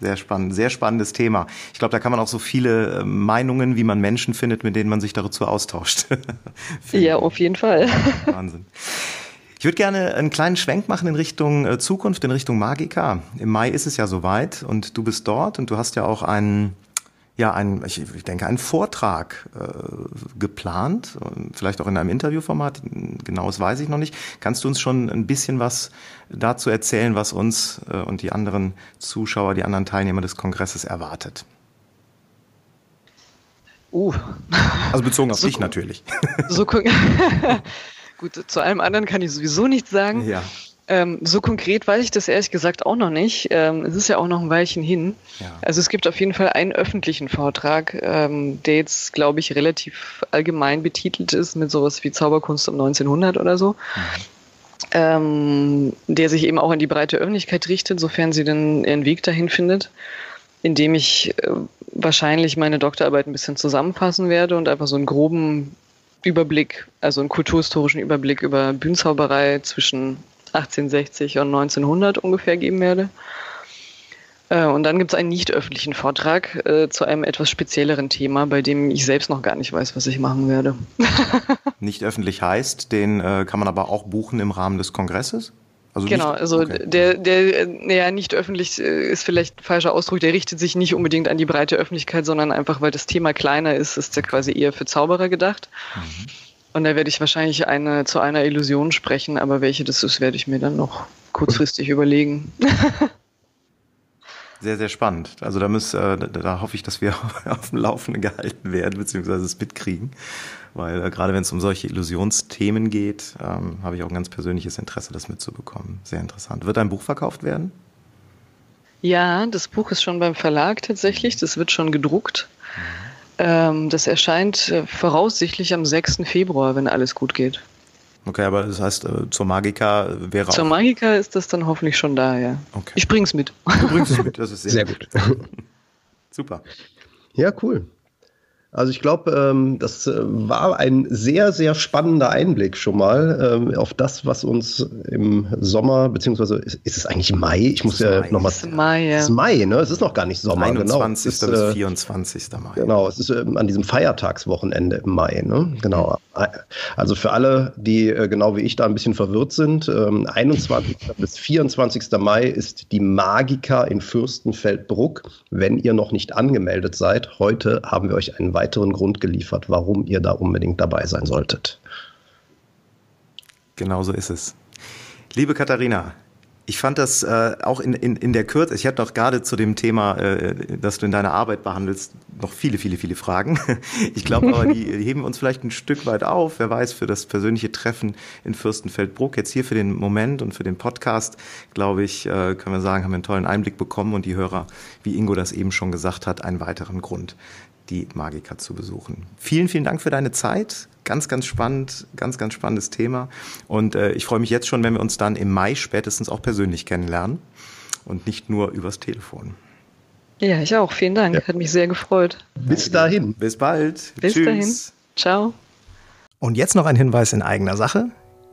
Sehr spannend, sehr spannendes Thema. Ich glaube, da kann man auch so viele äh, Meinungen, wie man Menschen findet, mit denen man sich dazu austauscht. ja, auf jeden Fall. Wahnsinn. Ich würde gerne einen kleinen Schwenk machen in Richtung äh, Zukunft, in Richtung Magica. Im Mai ist es ja soweit und du bist dort und du hast ja auch einen, ja, einen, ich, ich denke, einen Vortrag äh, geplant, vielleicht auch in einem Interviewformat, genaues weiß ich noch nicht. Kannst du uns schon ein bisschen was dazu erzählen, was uns äh, und die anderen Zuschauer, die anderen Teilnehmer des Kongresses erwartet? Uh. Also bezogen auf so, dich natürlich. So, Gut, zu allem anderen kann ich sowieso nichts sagen. Ja. Ähm, so konkret weiß ich das ehrlich gesagt auch noch nicht. Ähm, es ist ja auch noch ein Weilchen hin. Ja. Also es gibt auf jeden Fall einen öffentlichen Vortrag, ähm, der jetzt, glaube ich, relativ allgemein betitelt ist mit sowas wie Zauberkunst um 1900 oder so. Mhm. Ähm, der sich eben auch an die breite Öffentlichkeit richtet, sofern sie denn ihren Weg dahin findet, indem ich äh, wahrscheinlich meine Doktorarbeit ein bisschen zusammenfassen werde und einfach so einen groben Überblick, also einen kulturhistorischen Überblick über Bühnenzauberei zwischen 1860 und 1900 ungefähr geben werde. Äh, und dann gibt es einen nicht öffentlichen Vortrag äh, zu einem etwas spezielleren Thema, bei dem ich selbst noch gar nicht weiß, was ich machen werde. nicht öffentlich heißt, den äh, kann man aber auch buchen im Rahmen des Kongresses? Also genau, nicht, also okay. der, der, naja, nicht öffentlich äh, ist vielleicht ein falscher Ausdruck, der richtet sich nicht unbedingt an die breite Öffentlichkeit, sondern einfach, weil das Thema kleiner ist, ist der quasi eher für Zauberer gedacht. Mhm. Und da werde ich wahrscheinlich eine, zu einer Illusion sprechen, aber welche das ist, werde ich mir dann noch kurzfristig überlegen. Sehr, sehr spannend. Also da, muss, äh, da, da hoffe ich, dass wir auf dem Laufenden gehalten werden, beziehungsweise es mitkriegen. Weil äh, gerade wenn es um solche Illusionsthemen geht, ähm, habe ich auch ein ganz persönliches Interesse, das mitzubekommen. Sehr interessant. Wird ein Buch verkauft werden? Ja, das Buch ist schon beim Verlag tatsächlich. Das wird schon gedruckt. Mhm. Ähm, das erscheint äh, voraussichtlich am 6. Februar, wenn alles gut geht. Okay, aber das heißt, äh, zur Magica wäre Zur Magica ist das dann hoffentlich schon da, ja. Okay. Ich bring's mit. Du bringst es mit, das ist sehr, sehr gut. gut. Super. Ja, cool. Also ich glaube, ähm, das äh, war ein sehr, sehr spannender Einblick schon mal ähm, auf das, was uns im Sommer, beziehungsweise ist, ist es eigentlich Mai? Ich muss ja nochmal. Es ist Mai, ja. Es ist Mai, ne? Es ist noch gar nicht Sommer, 21. genau. bis 24. Mai. Genau, es ist ähm, an diesem Feiertagswochenende im Mai, ne? Genau. Also für alle, die äh, genau wie ich da ein bisschen verwirrt sind, 21. bis 24. Mai ist die Magica in Fürstenfeldbruck. Wenn ihr noch nicht angemeldet seid, heute haben wir euch einen weiteren weiteren Grund geliefert, warum ihr da unbedingt dabei sein solltet. Genauso ist es. Liebe Katharina, ich fand das äh, auch in, in, in der Kürze, ich hatte noch gerade zu dem Thema, äh, das du in deiner Arbeit behandelst, noch viele, viele, viele Fragen. Ich glaube aber, die, die heben uns vielleicht ein Stück weit auf. Wer weiß, für das persönliche Treffen in Fürstenfeldbruck, jetzt hier für den Moment und für den Podcast, glaube ich, äh, können wir sagen, haben wir einen tollen Einblick bekommen und die Hörer, wie Ingo das eben schon gesagt hat, einen weiteren Grund, die Magica zu besuchen. Vielen, vielen Dank für deine Zeit. Ganz, ganz spannend, ganz, ganz spannendes Thema. Und äh, ich freue mich jetzt schon, wenn wir uns dann im Mai spätestens auch persönlich kennenlernen und nicht nur übers Telefon. Ja, ich auch. Vielen Dank. Ja. Hat mich sehr gefreut. Bis dahin. Bis bald. Bis Tschüss. dahin. Ciao. Und jetzt noch ein Hinweis in eigener Sache.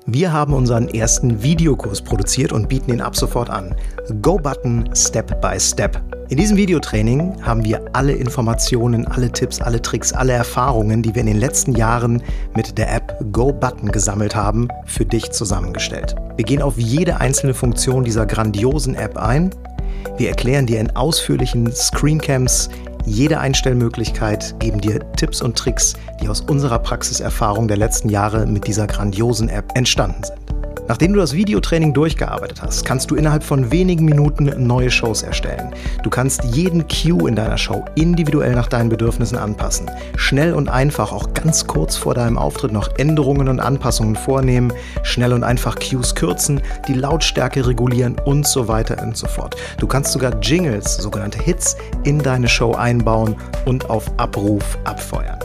Wir haben unseren ersten Videokurs produziert und bieten ihn ab sofort an. Go Button Step by Step. In diesem Videotraining haben wir alle Informationen, alle Tipps, alle Tricks, alle Erfahrungen, die wir in den letzten Jahren mit der App Go Button gesammelt haben, für dich zusammengestellt. Wir gehen auf jede einzelne Funktion dieser grandiosen App ein. Wir erklären dir in ausführlichen Screencams jede Einstellmöglichkeit, geben dir Tipps und Tricks, die aus unserer Praxiserfahrung der letzten Jahre mit dieser grandiosen App entstanden sind. Nachdem du das Videotraining durchgearbeitet hast, kannst du innerhalb von wenigen Minuten neue Shows erstellen. Du kannst jeden Cue in deiner Show individuell nach deinen Bedürfnissen anpassen. Schnell und einfach, auch ganz kurz vor deinem Auftritt noch Änderungen und Anpassungen vornehmen, schnell und einfach Cues kürzen, die Lautstärke regulieren und so weiter und so fort. Du kannst sogar Jingles, sogenannte Hits, in deine Show einbauen und auf Abruf abfeuern.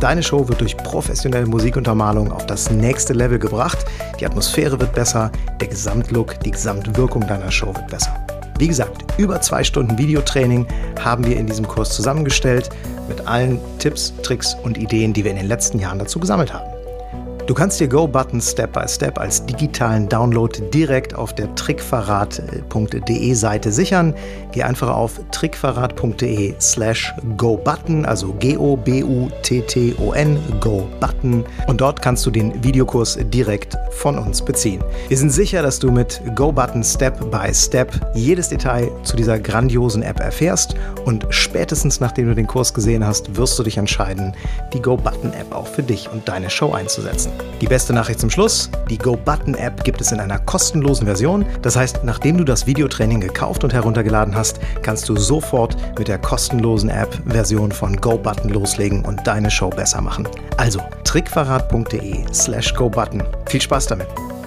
Deine Show wird durch professionelle Musikuntermalung auf das nächste Level gebracht. Die Atmosphäre wird besser, der Gesamtlook, die Gesamtwirkung deiner Show wird besser. Wie gesagt, über zwei Stunden Videotraining haben wir in diesem Kurs zusammengestellt mit allen Tipps, Tricks und Ideen, die wir in den letzten Jahren dazu gesammelt haben. Du kannst dir GoButton Step by Step als digitalen Download direkt auf der trickverrat.de Seite sichern. Geh einfach auf trickverrat.de slash GoButton, also G-O-B-U-T-T-O-N, GoButton. Und dort kannst du den Videokurs direkt von uns beziehen. Wir sind sicher, dass du mit GoButton Step by Step jedes Detail zu dieser grandiosen App erfährst und spätestens nachdem du den Kurs gesehen hast, wirst du dich entscheiden, die GoButton-App auch für dich und deine Show einzusetzen. Die beste Nachricht zum Schluss, die GoButton-App gibt es in einer kostenlosen Version. Das heißt, nachdem du das Videotraining gekauft und heruntergeladen hast, kannst du sofort mit der kostenlosen App-Version von GoButton loslegen und deine Show besser machen. Also trickverrat.de slash GoButton. Viel Spaß damit!